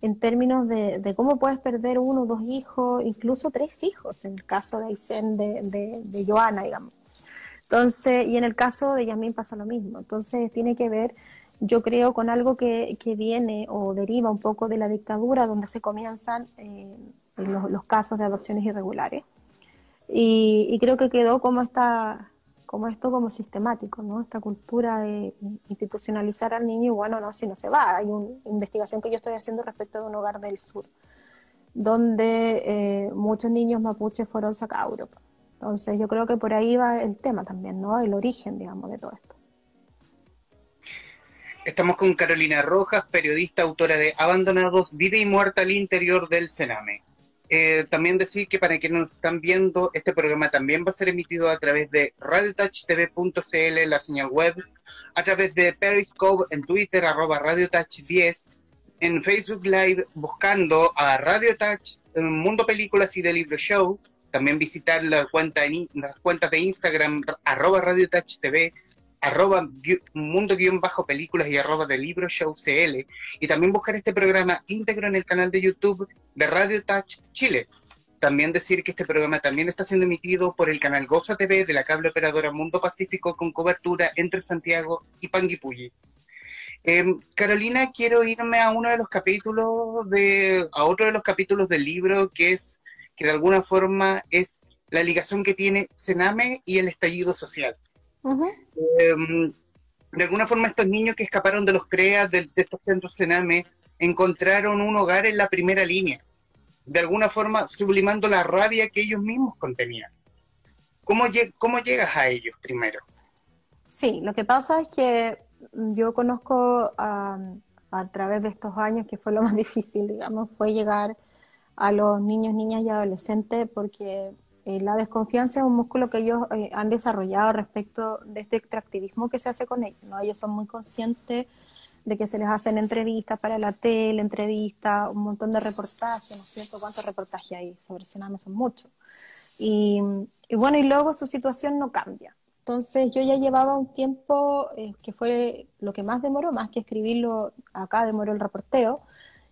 en términos de, cómo puedes perder uno, dos hijos, incluso tres hijos, en el caso de Aysén, de, de, de Joana, digamos. Entonces, y en el caso de Yasmín pasa lo mismo. Entonces, tiene que ver, yo creo, con algo que, que viene o deriva un poco de la dictadura, donde se comienzan los, casos de adopciones irregulares. Y, creo que quedó como esta como esto como sistemático, ¿no? Esta cultura de institucionalizar al niño y bueno, no, si no se va. Hay una investigación que yo estoy haciendo respecto de un hogar del sur, donde eh, muchos niños mapuches fueron sacados a Europa. Entonces yo creo que por ahí va el tema también, ¿no? El origen, digamos, de todo esto.
Estamos con Carolina Rojas, periodista, autora de Abandonados, Vida y Muerte al Interior del Sename. Eh, también decir que para quienes nos están viendo, este programa también va a ser emitido a través de radiotouchtv.cl, la señal web, a través de Periscope en Twitter, arroba radiotouch10, en Facebook Live buscando a Radio Touch, Mundo Películas y de Libro Show, también visitar la cuenta en, las cuentas de Instagram, arroba Radio Touch TV, arroba mundo-películas y arroba de libro show CL y también buscar este programa íntegro en el canal de YouTube de Radio Touch Chile. También decir que este programa también está siendo emitido por el canal Goza TV de la cable operadora Mundo Pacífico con cobertura entre Santiago y Panguipulli. Em, Carolina, quiero irme a uno de los capítulos de, a otro de los capítulos del libro que es, que de alguna forma es la ligación que tiene Sename y el estallido social. Em, de alguna forma estos niños que escaparon de los CREAS, de, estos centros Sename, encontraron un hogar en la primera línea, de alguna forma sublimando la rabia que ellos mismos contenían. ¿Cómo, cómo llegas a ellos primero?
Sí, lo que pasa es que yo conozco a través de estos años que fue lo más difícil, digamos, fue llegar a los niños, niñas y adolescentes porque eh, la desconfianza es un músculo que ellos eh, han desarrollado respecto de este extractivismo que se hace con ellos. ¿no? Ellos son muy conscientes de que se les hacen entrevistas para la tele, entrevistas, un montón de reportajes, ¿no es cierto? ¿Cuántos reportajes hay sobre Sename? Son muchos. Y, bueno, y luego su situación no cambia. Entonces yo ya llevaba un tiempo eh, que fue lo que más demoró, más que escribirlo, acá demoró el reporteo,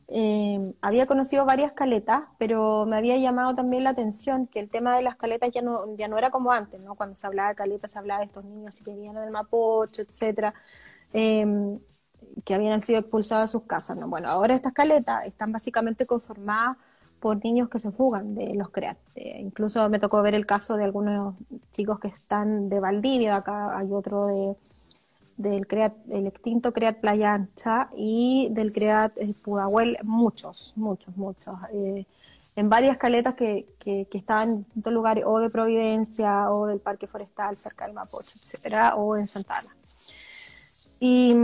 eh, había conocido varias caletas, pero me había llamado también la atención que el tema de las caletas ya no, ya no era como antes, ¿no? Cuando se hablaba de caletas, se hablaba de estos niños que vivían en el Mapocho, etcétera, em, que habían sido expulsados de sus casas, ¿no? Bueno, ahora estas caletas están básicamente conformadas por niños que se fugan de los CREAT. Eh, incluso me tocó ver el caso de algunos chicos que están de Valdivia, acá hay otro de del CREAT, el extinto CREAT Playa Ancha y del CREAT eh, Pudahuel, muchos, muchos, muchos. Eh, en varias caletas que, que, estaban en distintos lugares, o de Providencia, o del Parque Forestal, cerca del Mapocho, etcétera, o en Santana. Y,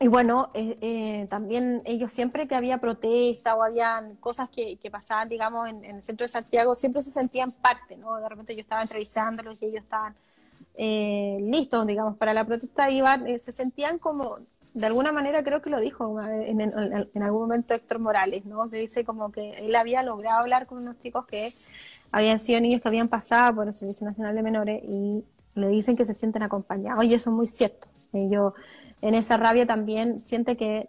y bueno, eh, también ellos siempre que había protesta o habían cosas que, que pasaban, digamos, en, en, el centro de Santiago, siempre se sentían parte, ¿no? De repente yo estaba entrevistándolos y ellos estaban eh, listos, digamos, para la protesta, iban, eh, se sentían como, de alguna manera creo que lo dijo en, algún momento Héctor Morales, ¿no? Que dice como que él había logrado hablar con unos chicos que habían sido niños que habían pasado por el Servicio Nacional de Menores y le dicen que se sienten acompañados y eso es muy cierto. Ellos en esa rabia también siente que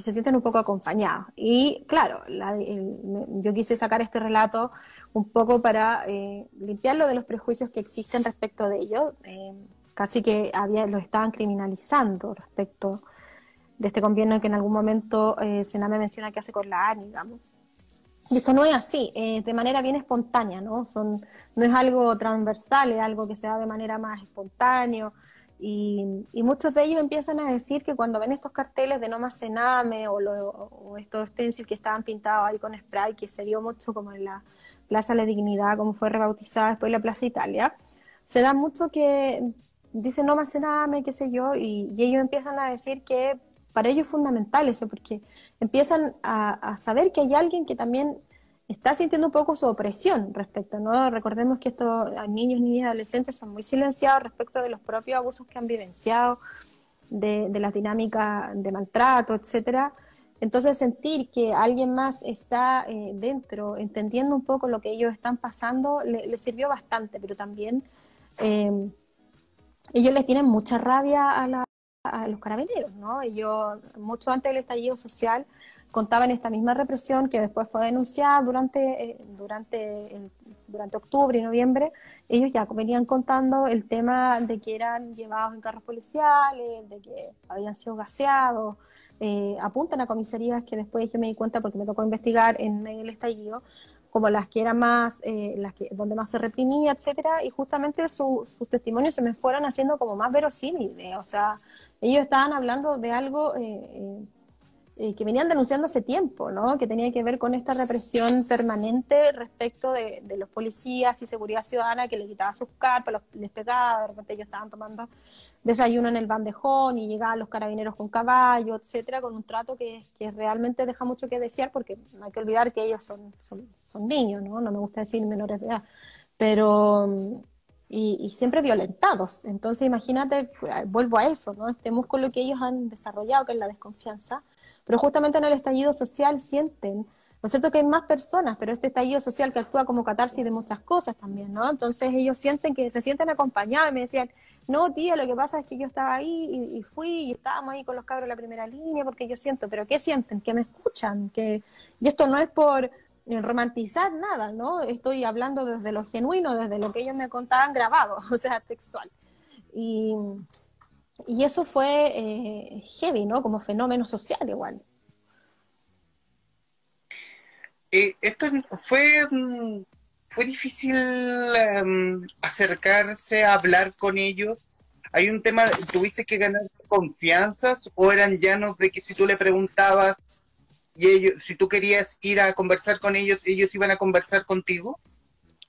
se sienten un poco acompañados. Y claro, yo quise sacar este relato un poco para eh, limpiarlo de los prejuicios que existen respecto de ello. Eh, casi que había, lo estaban criminalizando respecto de este gobierno que en algún momento eh, Sename menciona que hace con la ANI, digamos. Y eso no es así, eh, de manera bien espontánea, ¿no? Son, no es algo transversal, es algo que se da de manera más espontánea. Y, muchos de ellos empiezan a decir que cuando ven estos carteles de no más cename o, estos stencils que estaban pintados ahí con spray, que se dio mucho como en la Plaza La Dignidad, como fue rebautizada después la Plaza Italia, se da mucho que dicen no más cename, qué sé yo, y, ellos empiezan a decir que para ellos es fundamental eso, porque empiezan a saber que hay alguien que también está sintiendo un poco su opresión respecto, ¿no? Recordemos que estos niños, niñas y adolescentes son muy silenciados respecto de los propios abusos que han vivenciado, de, de las dinámicas de maltrato, etcétera. Entonces sentir que alguien más está eh, dentro, entendiendo un poco lo que ellos están pasando, le, sirvió bastante, pero también eh, ellos les tienen mucha rabia a, a los carabineros, ¿no? Ellos, mucho antes del estallido social, contaban esta misma represión que después fue denunciada durante, eh, durante, durante octubre y noviembre. Ellos ya venían contando el tema de que eran llevados en carros policiales, de que habían sido gaseados. Eh, apuntan a comisarías que después yo me di cuenta porque me tocó investigar en el estallido, como las que eran más, eh, las que, donde más se reprimía, etcétera, y justamente sus testimonios se me fueron haciendo como más verosímiles, o sea, ellos estaban hablando de algo eh, que venían denunciando hace tiempo, ¿no? que tenía que ver con esta represión permanente respecto de, los policías y seguridad ciudadana que le quitaba sus carpas, les pegaba, de repente ellos estaban tomando desayuno en el bandejón y llegaban los carabineros con caballo, etcétera, con un trato que, que, realmente deja mucho que desear porque no hay que olvidar que ellos son, son, niños, ¿no? no me gusta decir menores de edad, pero y, siempre violentados. Entonces, imagínate, vuelvo a eso, ¿no? Este músculo que ellos han desarrollado, que es la desconfianza, pero justamente en el estallido social sienten, ¿no es cierto?, que hay más personas, pero este estallido social que actúa como catarsis de muchas cosas también, ¿no? Entonces, ellos sienten que se sienten acompañados me decían, no, tía, lo que pasa es que yo estaba ahí y, fui y estábamos ahí con los cabros en la primera línea porque yo siento, pero ¿qué sienten? Que me escuchan, que y esto no es por romantizar nada, ¿no? Estoy hablando desde lo genuino, desde lo que ellos me contaban grabado, o sea, textual. Y, y eso fue eh, heavy, ¿no? Como fenómeno social igual.
Eh, esto fue, mm, fue difícil em, acercarse a hablar con ellos. Hay un tema, ¿tuviste que ganar confianzas o eran llanos de que si tú le preguntabas y ellos, si tú querías ir a conversar con ellos, ellos iban a conversar contigo?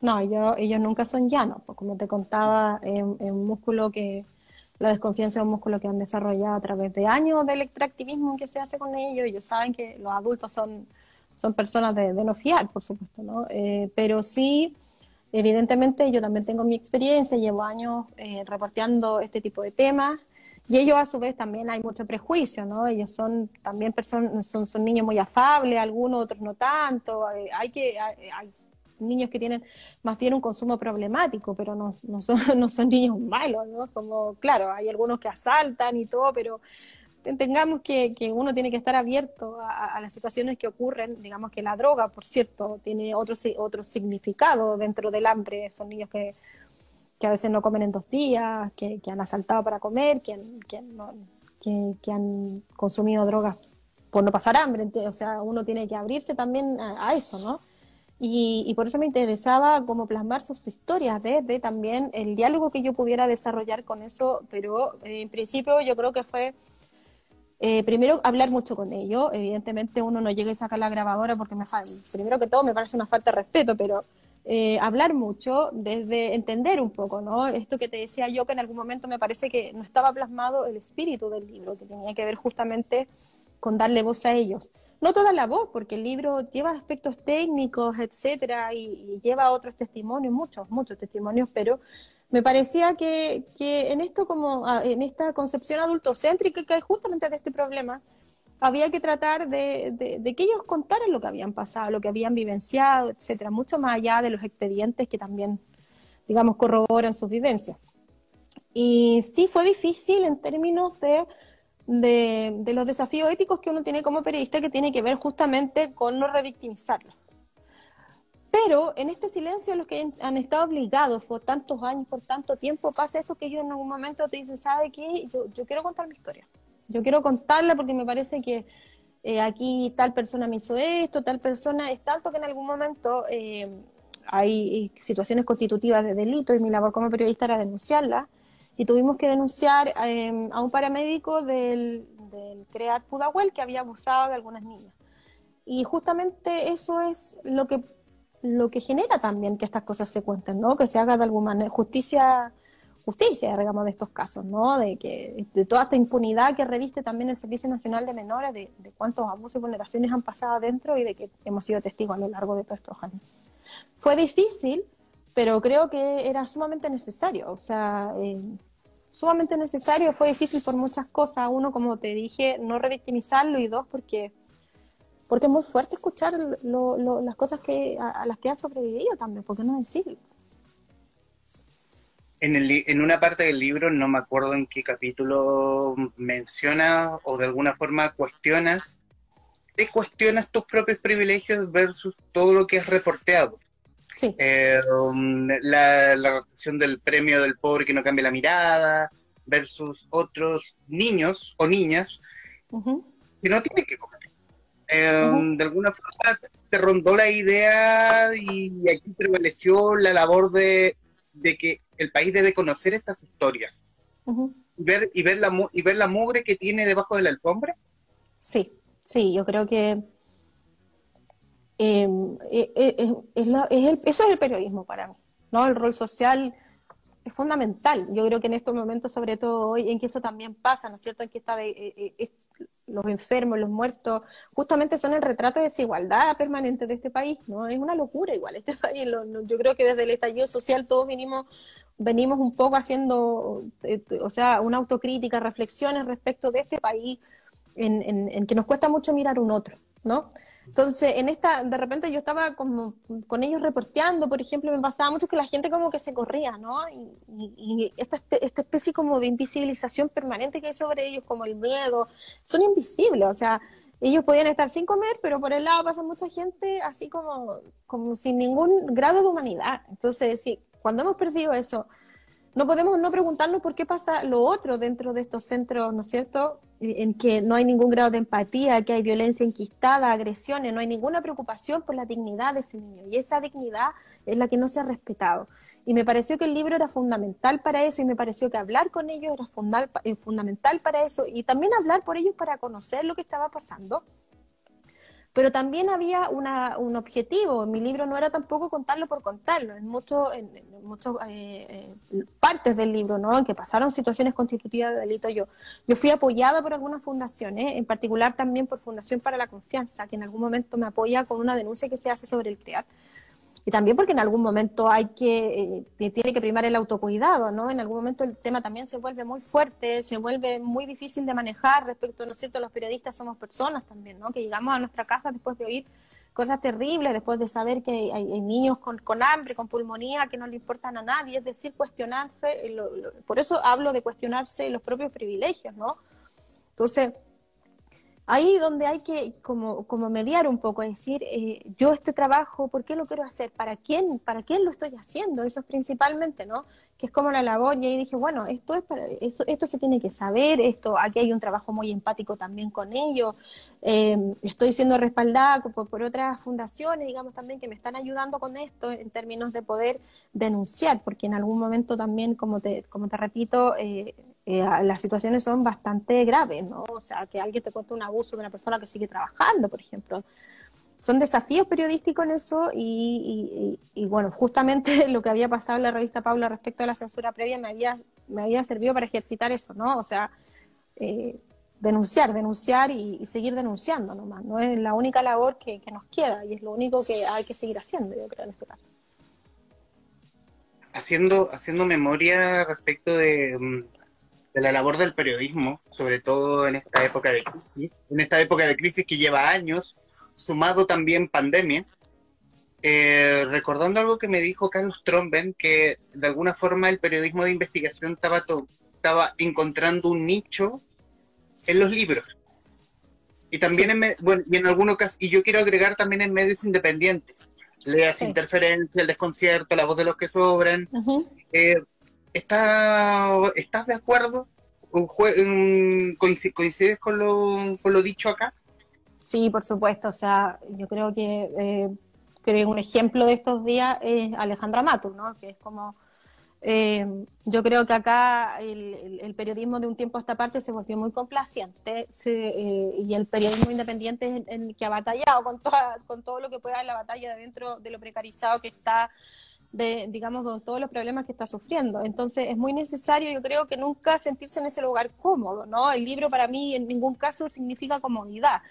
No, ellos, ellos nunca son llanos, pues como te contaba, es, un músculo que, la desconfianza es un músculo que han desarrollado a través de años de electroactivismo que se hace con ellos, ellos saben que los adultos son, son personas de, no fiar, por supuesto, ¿no? Eh, pero sí, evidentemente yo también tengo mi experiencia, llevo años eh, reporteando este tipo de temas, y ellos a su vez también hay mucho prejuicio, ¿no? Ellos son también personas, son, son niños muy afables, algunos otros no tanto. Eh, hay que hay, niños que tienen más bien un consumo problemático, pero no, no, son, no son niños malos, ¿no? Como, claro, hay algunos que asaltan y todo, pero entendamos que, que uno tiene que estar abierto a, las situaciones que ocurren, digamos que la droga, por cierto, tiene otro, otro significado dentro del hambre, son niños que que a veces no comen en dos días, que, han asaltado para comer, que, que, han consumido drogas por no pasar hambre. o sea, uno tiene que abrirse también a, eso, ¿no? Y, por eso me interesaba como plasmar sus historias, desde también el diálogo que yo pudiera desarrollar con eso, pero en principio yo creo que fue eh, primero hablar mucho con ellos. Evidentemente uno no llega y saca la grabadora porque me primero que todo me parece una falta de respeto, pero eh, hablar mucho, desde entender un poco, ¿no? Esto que te decía yo, que en algún momento me parece que no estaba plasmado el espíritu del libro, que tenía que ver justamente con darle voz a ellos. No toda la voz, porque el libro lleva aspectos técnicos, etcétera, y, lleva otros testimonios, muchos, muchos testimonios, pero me parecía que, en esto como, en esta concepción adultocéntrica que hay justamente de este problema, había que tratar de, que ellos contaran lo que habían pasado, lo que habían vivenciado, etcétera, mucho más allá de los expedientes que también, digamos, corroboran sus vivencias. Y sí fue difícil en términos de, de, los desafíos éticos que uno tiene como periodista que tiene que ver justamente con no revictimizarlo. Pero en este silencio los que han estado obligados por tantos años, por tanto tiempo, pasa eso que ellos en algún momento te dicen, ¿sabe qué? Yo, yo quiero contar mi historia. Yo quiero contarla porque me parece que eh, aquí tal persona me hizo esto, tal persona, es tanto que en algún momento eh, hay situaciones constitutivas de delito y mi labor como periodista era denunciarla y tuvimos que denunciar em, a un paramédico del, del CREAT Pudahuel que había abusado de algunas niñas. Y justamente eso es lo que, lo que genera también que estas cosas se cuenten, ¿no? Que se haga de alguna manera justicia, justicia, digamos, de estos casos, ¿no? De que de toda esta impunidad que reviste también el Servicio Nacional de Menores, de, de cuántos abusos y vulneraciones han pasado adentro y de que hemos sido testigos a lo largo de todos estos años. Fue difícil, pero creo que era sumamente necesario. O sea, eh, sumamente necesario, fue difícil por muchas cosas. Uno, como te dije, no revictimizarlo y dos, porque porque es muy fuerte escuchar las cosas que a, las que han sobrevivido también, ¿por qué no decirlo?
En, el, en una parte del libro, no me acuerdo en qué capítulo menciona o de alguna forma cuestionas, te cuestionas tus propios privilegios versus todo lo que has reporteado. Eh, um, la, recepción del premio del pobre que no cambia la mirada versus otros niños o niñas que no tienen que comer. Eh, de alguna forma te rondó la idea y aquí prevaleció la labor de, que el país debe conocer estas historias. Y, ver, y, ver la, y ver la mugre que tiene debajo de la alfombra.
Sí, sí, yo creo que Em, eh, eh, eh, es, eso es el periodismo para mí, ¿no? El rol social es fundamental. Yo creo que en estos momentos, sobre todo hoy, en que eso también pasa, ¿no es cierto? En que está los enfermos, los muertos, justamente son el retrato de desigualdad permanente de este país, ¿no? Es una locura igual este país. yo creo que desde el estallido social todos venimos venimos un poco haciendo, o sea, una autocrítica, reflexiones respecto de este país, en, en que nos cuesta mucho mirar un otro, ¿no? Entonces, en esta, de repente yo estaba como con ellos reporteando, por ejemplo, me pasaba mucho que la gente como que se corría, ¿no? Y, esta, esta especie como de invisibilización permanente que hay sobre ellos, como el miedo, son invisibles, o sea, ellos podían estar sin comer, pero por el lado pasa mucha gente así como, como sin ningún grado de humanidad. Entonces, sí, cuando hemos perdido eso, no podemos no preguntarnos por qué pasa lo otro dentro de estos centros, ¿no es cierto? En que no hay ningún grado de empatía, que hay violencia enquistada, agresiones, no hay ninguna preocupación por la dignidad de ese niño. Y esa dignidad es la que no se ha respetado. Y me pareció que el libro era fundamental para eso y me pareció que hablar con ellos era eh, fundamental para eso y también hablar por ellos para conocer lo que estaba pasando pero también había una, un objetivo. Mi libro no era tampoco contarlo por contarlo. En muchas en, eh, eh, partes del libro, ¿no? En que pasaron situaciones constitutivas de delito. Yo, yo fui apoyada por algunas fundaciones, en particular también por Fundación para la Confianza, que en algún momento me apoya con una denuncia que se hace sobre el CREAT y también porque en algún momento hay que, eh, tiene que primar el autocuidado, ¿no? En algún momento el tema también se vuelve muy fuerte, se vuelve muy difícil de manejar respecto, ¿no es cierto? Los periodistas somos personas también, ¿no? Que llegamos a nuestra casa después de oír cosas terribles, después de saber que hay, niños con, con, hambre, con pulmonía, que no le importan a nadie, es decir, cuestionarse, eh, por eso hablo de cuestionarse los propios privilegios, ¿no? Entonces, ahí donde hay que como, como mediar un poco, decir, eh, yo este trabajo, ¿por qué lo quiero hacer? ¿Para quién? ¿Para quién lo estoy haciendo? Eso es principalmente, ¿no? Que es como la labor, y ahí dije, bueno, esto es para, esto, esto se tiene que saber, esto, aquí hay un trabajo muy empático también con ellos, eh, estoy siendo respaldada por, por, otras fundaciones, digamos también, que me están ayudando con esto en términos de poder denunciar, porque en algún momento también, como te, como te repito, eh, eh, las situaciones son bastante graves, ¿no? O sea, que alguien te cuente un abuso de una persona que sigue trabajando, por ejemplo. Son desafíos periodísticos en eso y, bueno, justamente lo que había pasado en la revista Paula respecto a la censura previa me había, me había servido para ejercitar eso, ¿no? O sea, eh, denunciar, denunciar y, seguir denunciando nomás. No es la única labor que, nos queda y es lo único que hay que seguir haciendo, yo creo, en este caso
haciendo, haciendo memoria respecto de, mm, de la labor del periodismo, sobre todo en esta época de crisis, en esta época de crisis que lleva años, sumado también pandemia. Eh, recordando algo que me dijo Carlos Tromben, que de alguna forma el periodismo de investigación estaba, estaba encontrando un nicho en los libros. Y también en, bueno, y en algunos casos, y yo quiero agregar también en medios independientes. Leas Interferencia, El Desconcierto, La Voz de los que Sobran. Eh, ¿Estás de acuerdo? ¿Coincides con lo, con lo dicho acá?
Sí, por supuesto. O sea, yo creo que eh, creo un ejemplo de estos días es Alejandra Matu, ¿no? Que es como eh, yo creo que acá el, periodismo de un tiempo a esta parte se volvió muy complaciente eh, y el periodismo independiente en, que ha batallado con, toda, con todo lo que pueda en la batalla dentro de lo precarizado que está, de, digamos, con todos los problemas que está sufriendo. Entonces es muy necesario, yo creo que nunca sentirse en ese lugar cómodo, ¿no? El libro para mí en ningún caso significa comodidad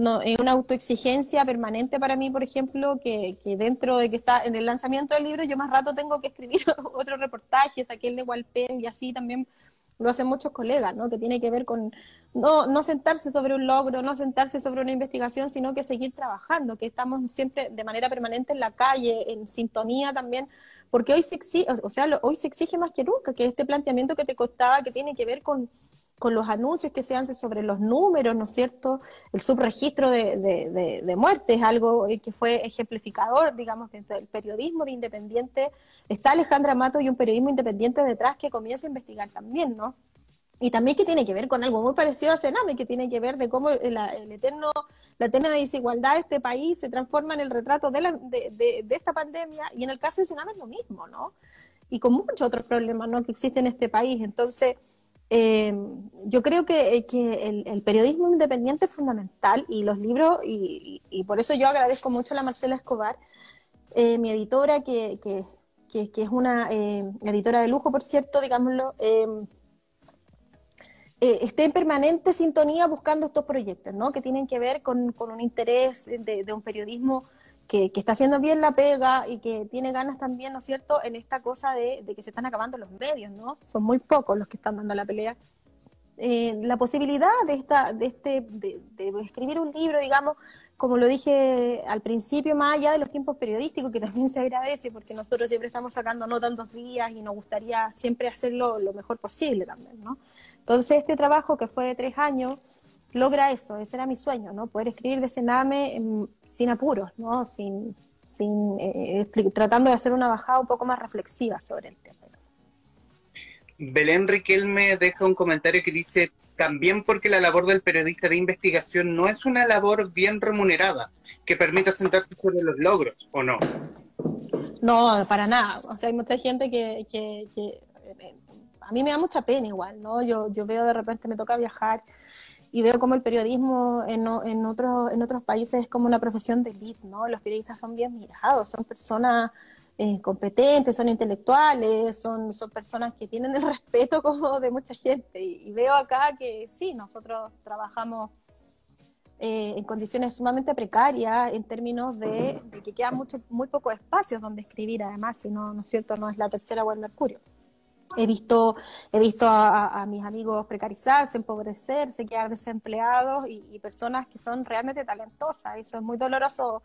no, es una autoexigencia permanente para mí, por ejemplo, que, que, dentro de que está en el lanzamiento del libro, yo más rato tengo que escribir otro reportaje, saqué el de Walpen y así también lo hacen muchos colegas, ¿no? Que tiene que ver con no, no sentarse sobre un logro, no sentarse sobre una investigación, sino que seguir trabajando, que estamos siempre de manera permanente en la calle, en sintonía también, porque hoy se exige, o sea, hoy se exige más que nunca que este planteamiento que te costaba, que tiene que ver con con los anuncios que se hacen sobre los números, ¿no es cierto? El subregistro de, de, de, muertes, algo que fue ejemplificador, digamos, del periodismo de independiente. Está Alejandra Mato y un periodismo independiente detrás que comienza a investigar también, ¿no? Y también que tiene que ver con algo muy parecido a Sename, que tiene que ver de cómo el, eterno, la eterna desigualdad de este país se transforma en el retrato de, la, de, de, esta pandemia, y en el caso de Sename es lo mismo, ¿no? Y con muchos otros problemas ¿no? que existen en este país. Entonces, eh, yo creo que, eh, el, periodismo independiente es fundamental y los libros, y, por eso yo agradezco mucho a la Marcela Escobar, eh, mi editora, que, es una editora de lujo, por cierto, digámoslo, esté en permanente sintonía buscando estos proyectos, ¿no? que tienen que ver con, un interés de un periodismo que, está haciendo bien la pega y que tiene ganas también, ¿no es cierto?, en esta cosa de, que se están acabando los medios, ¿no? Son muy pocos los que están dando la pelea. Eh, la posibilidad de, esta, de, este, de, escribir un libro, digamos, como lo dije al principio, más allá de los tiempos periodísticos, que también se agradece, porque nosotros siempre estamos sacando no tantos días y nos gustaría siempre hacerlo lo mejor posible también, ¿no? Entonces, este trabajo que fue de tres años, logra eso, ese era mi sueño, ¿no? Poder escribir de Sename sin apuros, ¿no? Sin, sin eh, tratando de hacer una bajada un poco más reflexiva sobre el tema.
Belén Riquelme deja un comentario que dice, también porque la labor del periodista de investigación no es una labor bien remunerada, que permita sentarse sobre los logros, ¿o no?
No, para nada. O sea, hay mucha gente que, que, que eh, a mí me da mucha pena igual, ¿no? Yo, yo veo de repente, me toca viajar y veo como el periodismo en, en, otros, en otros países es como una profesión de élite, ¿no? Los periodistas son bien mirados, son personas eh, competentes, son intelectuales, son, son personas que tienen el respeto como de mucha gente. Y, veo acá que sí, nosotros trabajamos eh, en condiciones sumamente precarias en términos de, que quedan mucho, muy pocos espacios donde escribir, además, si no, ¿no es cierto?, no es la tercera o el Mercurio. He visto, he visto a, mis amigos precarizarse, empobrecerse, quedar desempleados y, personas que son realmente talentosas. Eso es muy doloroso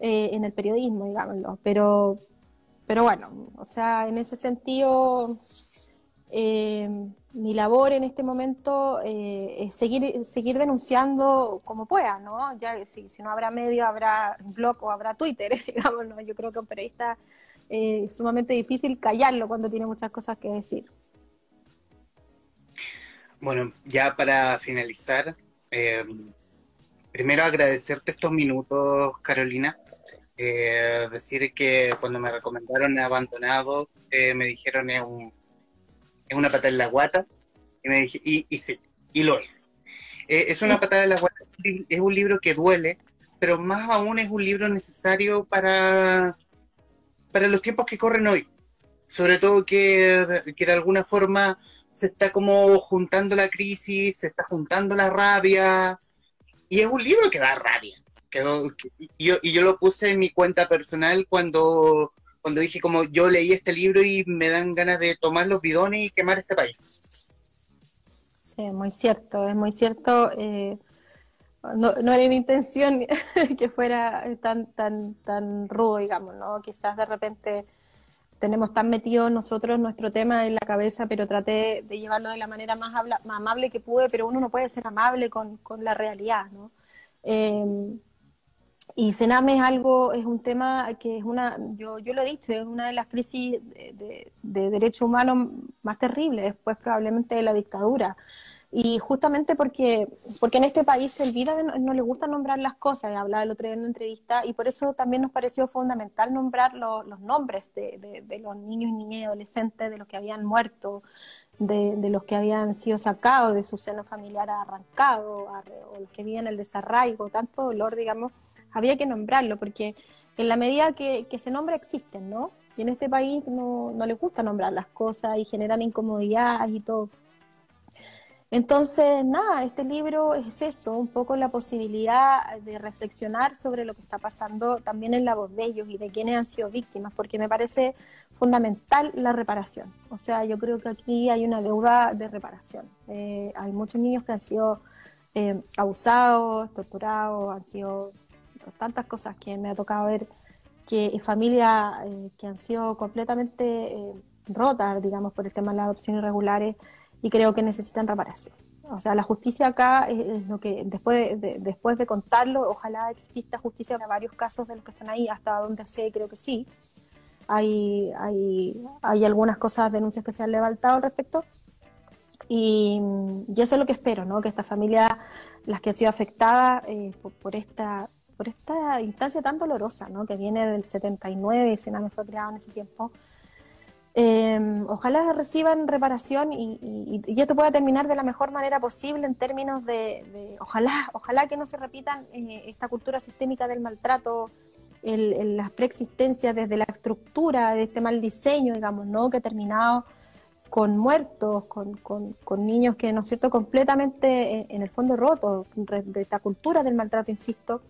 eh, en el periodismo, digámoslo. Pero, pero bueno, o sea, en ese sentido, eh, mi labor en este momento eh, es seguir, seguir denunciando como pueda, ¿no? Ya si, si no habrá medio, habrá blog o habrá Twitter, digámoslo. Yo creo que un periodista eh, sumamente difícil callarlo cuando tiene muchas cosas que decir.
Bueno, ya para finalizar, primero agradecerte estos minutos, Carolina. Eh, decir que cuando me recomendaron Abandonado, me dijeron es, un, es una patada en la guata. Y, me dije, y, y sí, y lo es. es una patada en la guata, es un libro que duele, pero más aún es un libro necesario para para los tiempos que corren hoy. Sobre todo que, que de alguna forma se está como juntando la crisis, se está juntando la rabia, y es un libro que da rabia. Y, yo, y yo lo puse en mi cuenta personal cuando, cuando dije como yo leí este libro y me dan ganas de tomar los bidones y quemar este país.
Sí, muy cierto, es muy cierto. Eh, no, no era mi intención que fuera tan, tan, tan rudo, digamos, ¿no? Quizás de repente tenemos tan metido nosotros nuestro tema en la cabeza, pero traté de llevarlo de la manera más, amable que pude, pero uno no puede ser amable con, la realidad, ¿no? Em, y Sename es algo, es un tema que es una, yo, yo lo he dicho, es una de las crisis de, de derechos humanos más terribles, después probablemente de la dictadura. Y justamente porque, porque en este país se olvida, no, le gusta nombrar las cosas, hablaba el otro día en una entrevista, y por eso también nos pareció fundamental nombrar los nombres de, de, los niños, niñas y adolescentes, de los que habían muerto, de, de, los que habían sido sacados de su seno familiar arrancado, o los que vivían el desarraigo, tanto dolor, digamos, había que nombrarlo, porque en la medida que, que se nombra existen, ¿no? Y en este país no, les gusta nombrar las cosas y generan incomodidad y todo. Entonces, nada, este libro es eso, un poco la posibilidad de reflexionar sobre lo que está pasando también en la voz de ellos y de quienes han sido víctimas, porque me parece fundamental la reparación. O sea, yo creo que aquí hay una deuda de reparación. Eh, hay muchos niños que han sido eh, abusados, torturados, han sido tantas cosas que me ha tocado ver, que familias eh, que han sido completamente rotas, digamos, por el tema de las adopciones irregulares y creo que necesitan reparación. O sea, la justicia acá es, lo que, después de, después de contarlo, ojalá exista justicia para varios casos de los que están ahí, hasta donde sé, creo que sí. Hay, hay, hay algunas cosas, denuncias que se han levantado al respecto. Y, y, eso es lo que espero, ¿no? Que esta familia, las que han sido afectadas eh, por, esta, por esta instancia tan dolorosa, ¿no? Que viene del 79 y me fue creado en ese tiempo, Em, ojalá reciban reparación y, y, esto pueda terminar de la mejor manera posible en términos de, ojalá, ojalá que no se repitan eh, esta cultura sistémica del maltrato, el, las preexistencias desde la estructura de este mal diseño, digamos, ¿no? Que ha terminado con muertos, con, con, niños que, ¿no es cierto?, completamente en, el fondo rotos, de esta cultura del maltrato, insisto,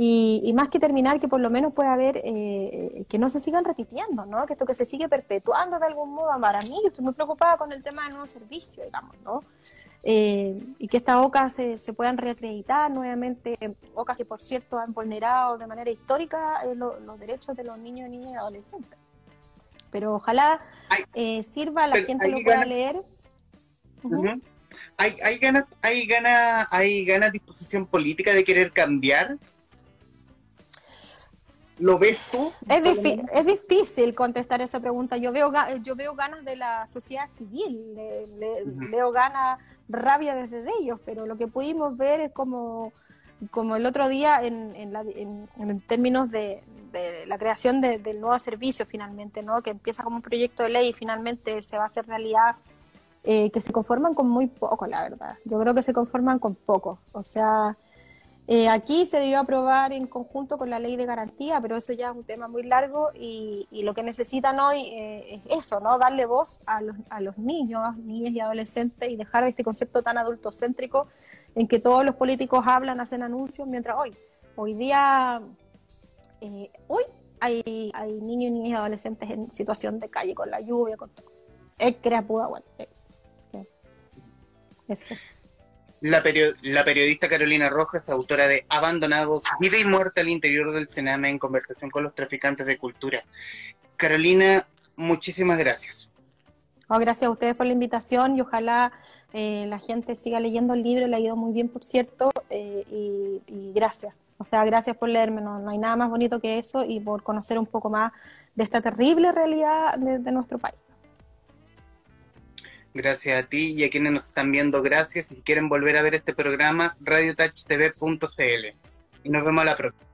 y, más que terminar, que por lo menos pueda haber, eh, que no se sigan repitiendo, ¿no? Que esto que se sigue perpetuando de algún modo. Para mí, yo estoy muy preocupada con el tema del nuevo servicio, digamos, ¿no? Eh, y que estas OCAs se, se, puedan reacreditar nuevamente, OCAs que por cierto han vulnerado de manera histórica eh, los derechos de los niños, niñas y adolescentes. Pero ojalá sirva, la gente lo pueda leer.
¿Hay, hay ganas, hay ganas, hay ganas, disposición política de querer cambiar ¿Lo ves tú?
Es, es difícil contestar esa pregunta. Yo veo, yo veo ganas de la sociedad civil, veo ganas, rabia desde ellos, pero lo que pudimos ver es como, como el otro día en, en, términos de, la creación del nuevo servicio finalmente, ¿no? que empieza como un proyecto de ley y finalmente se va a hacer realidad. Eh, que se conforman con muy poco, la verdad. Yo creo que se conforman con poco. O sea, eh, aquí se debió aprobar en conjunto con la ley de garantía, pero eso ya es un tema muy largo y, lo que necesitan hoy eh, es eso, ¿no? Darle voz a los, a los niños, niñas y adolescentes y dejar este concepto tan adultocéntrico en que todos los políticos hablan, hacen anuncios, mientras hoy, hoy día, eh, hoy hay, hay niños, niñas y adolescentes en situación de calle con la lluvia, con todo. Es crea bueno.
Eso. La, periodista Carolina Rojas, autora de Abandonados, Vida y Muerte al interior del Sename en conversación con los traficantes de cultura. Carolina, muchísimas gracias.
Oh, gracias a ustedes por la invitación y ojalá eh, la gente siga leyendo el libro, le ha ido muy bien, por cierto, eh, y, gracias. O sea, gracias por leerme, no, hay nada más bonito que eso y por conocer un poco más de esta terrible realidad de nuestro país.
Gracias a ti y a quienes nos están viendo, gracias. Y si quieren volver a ver este programa, radiotouchtv.cl. Y nos vemos a la próxima.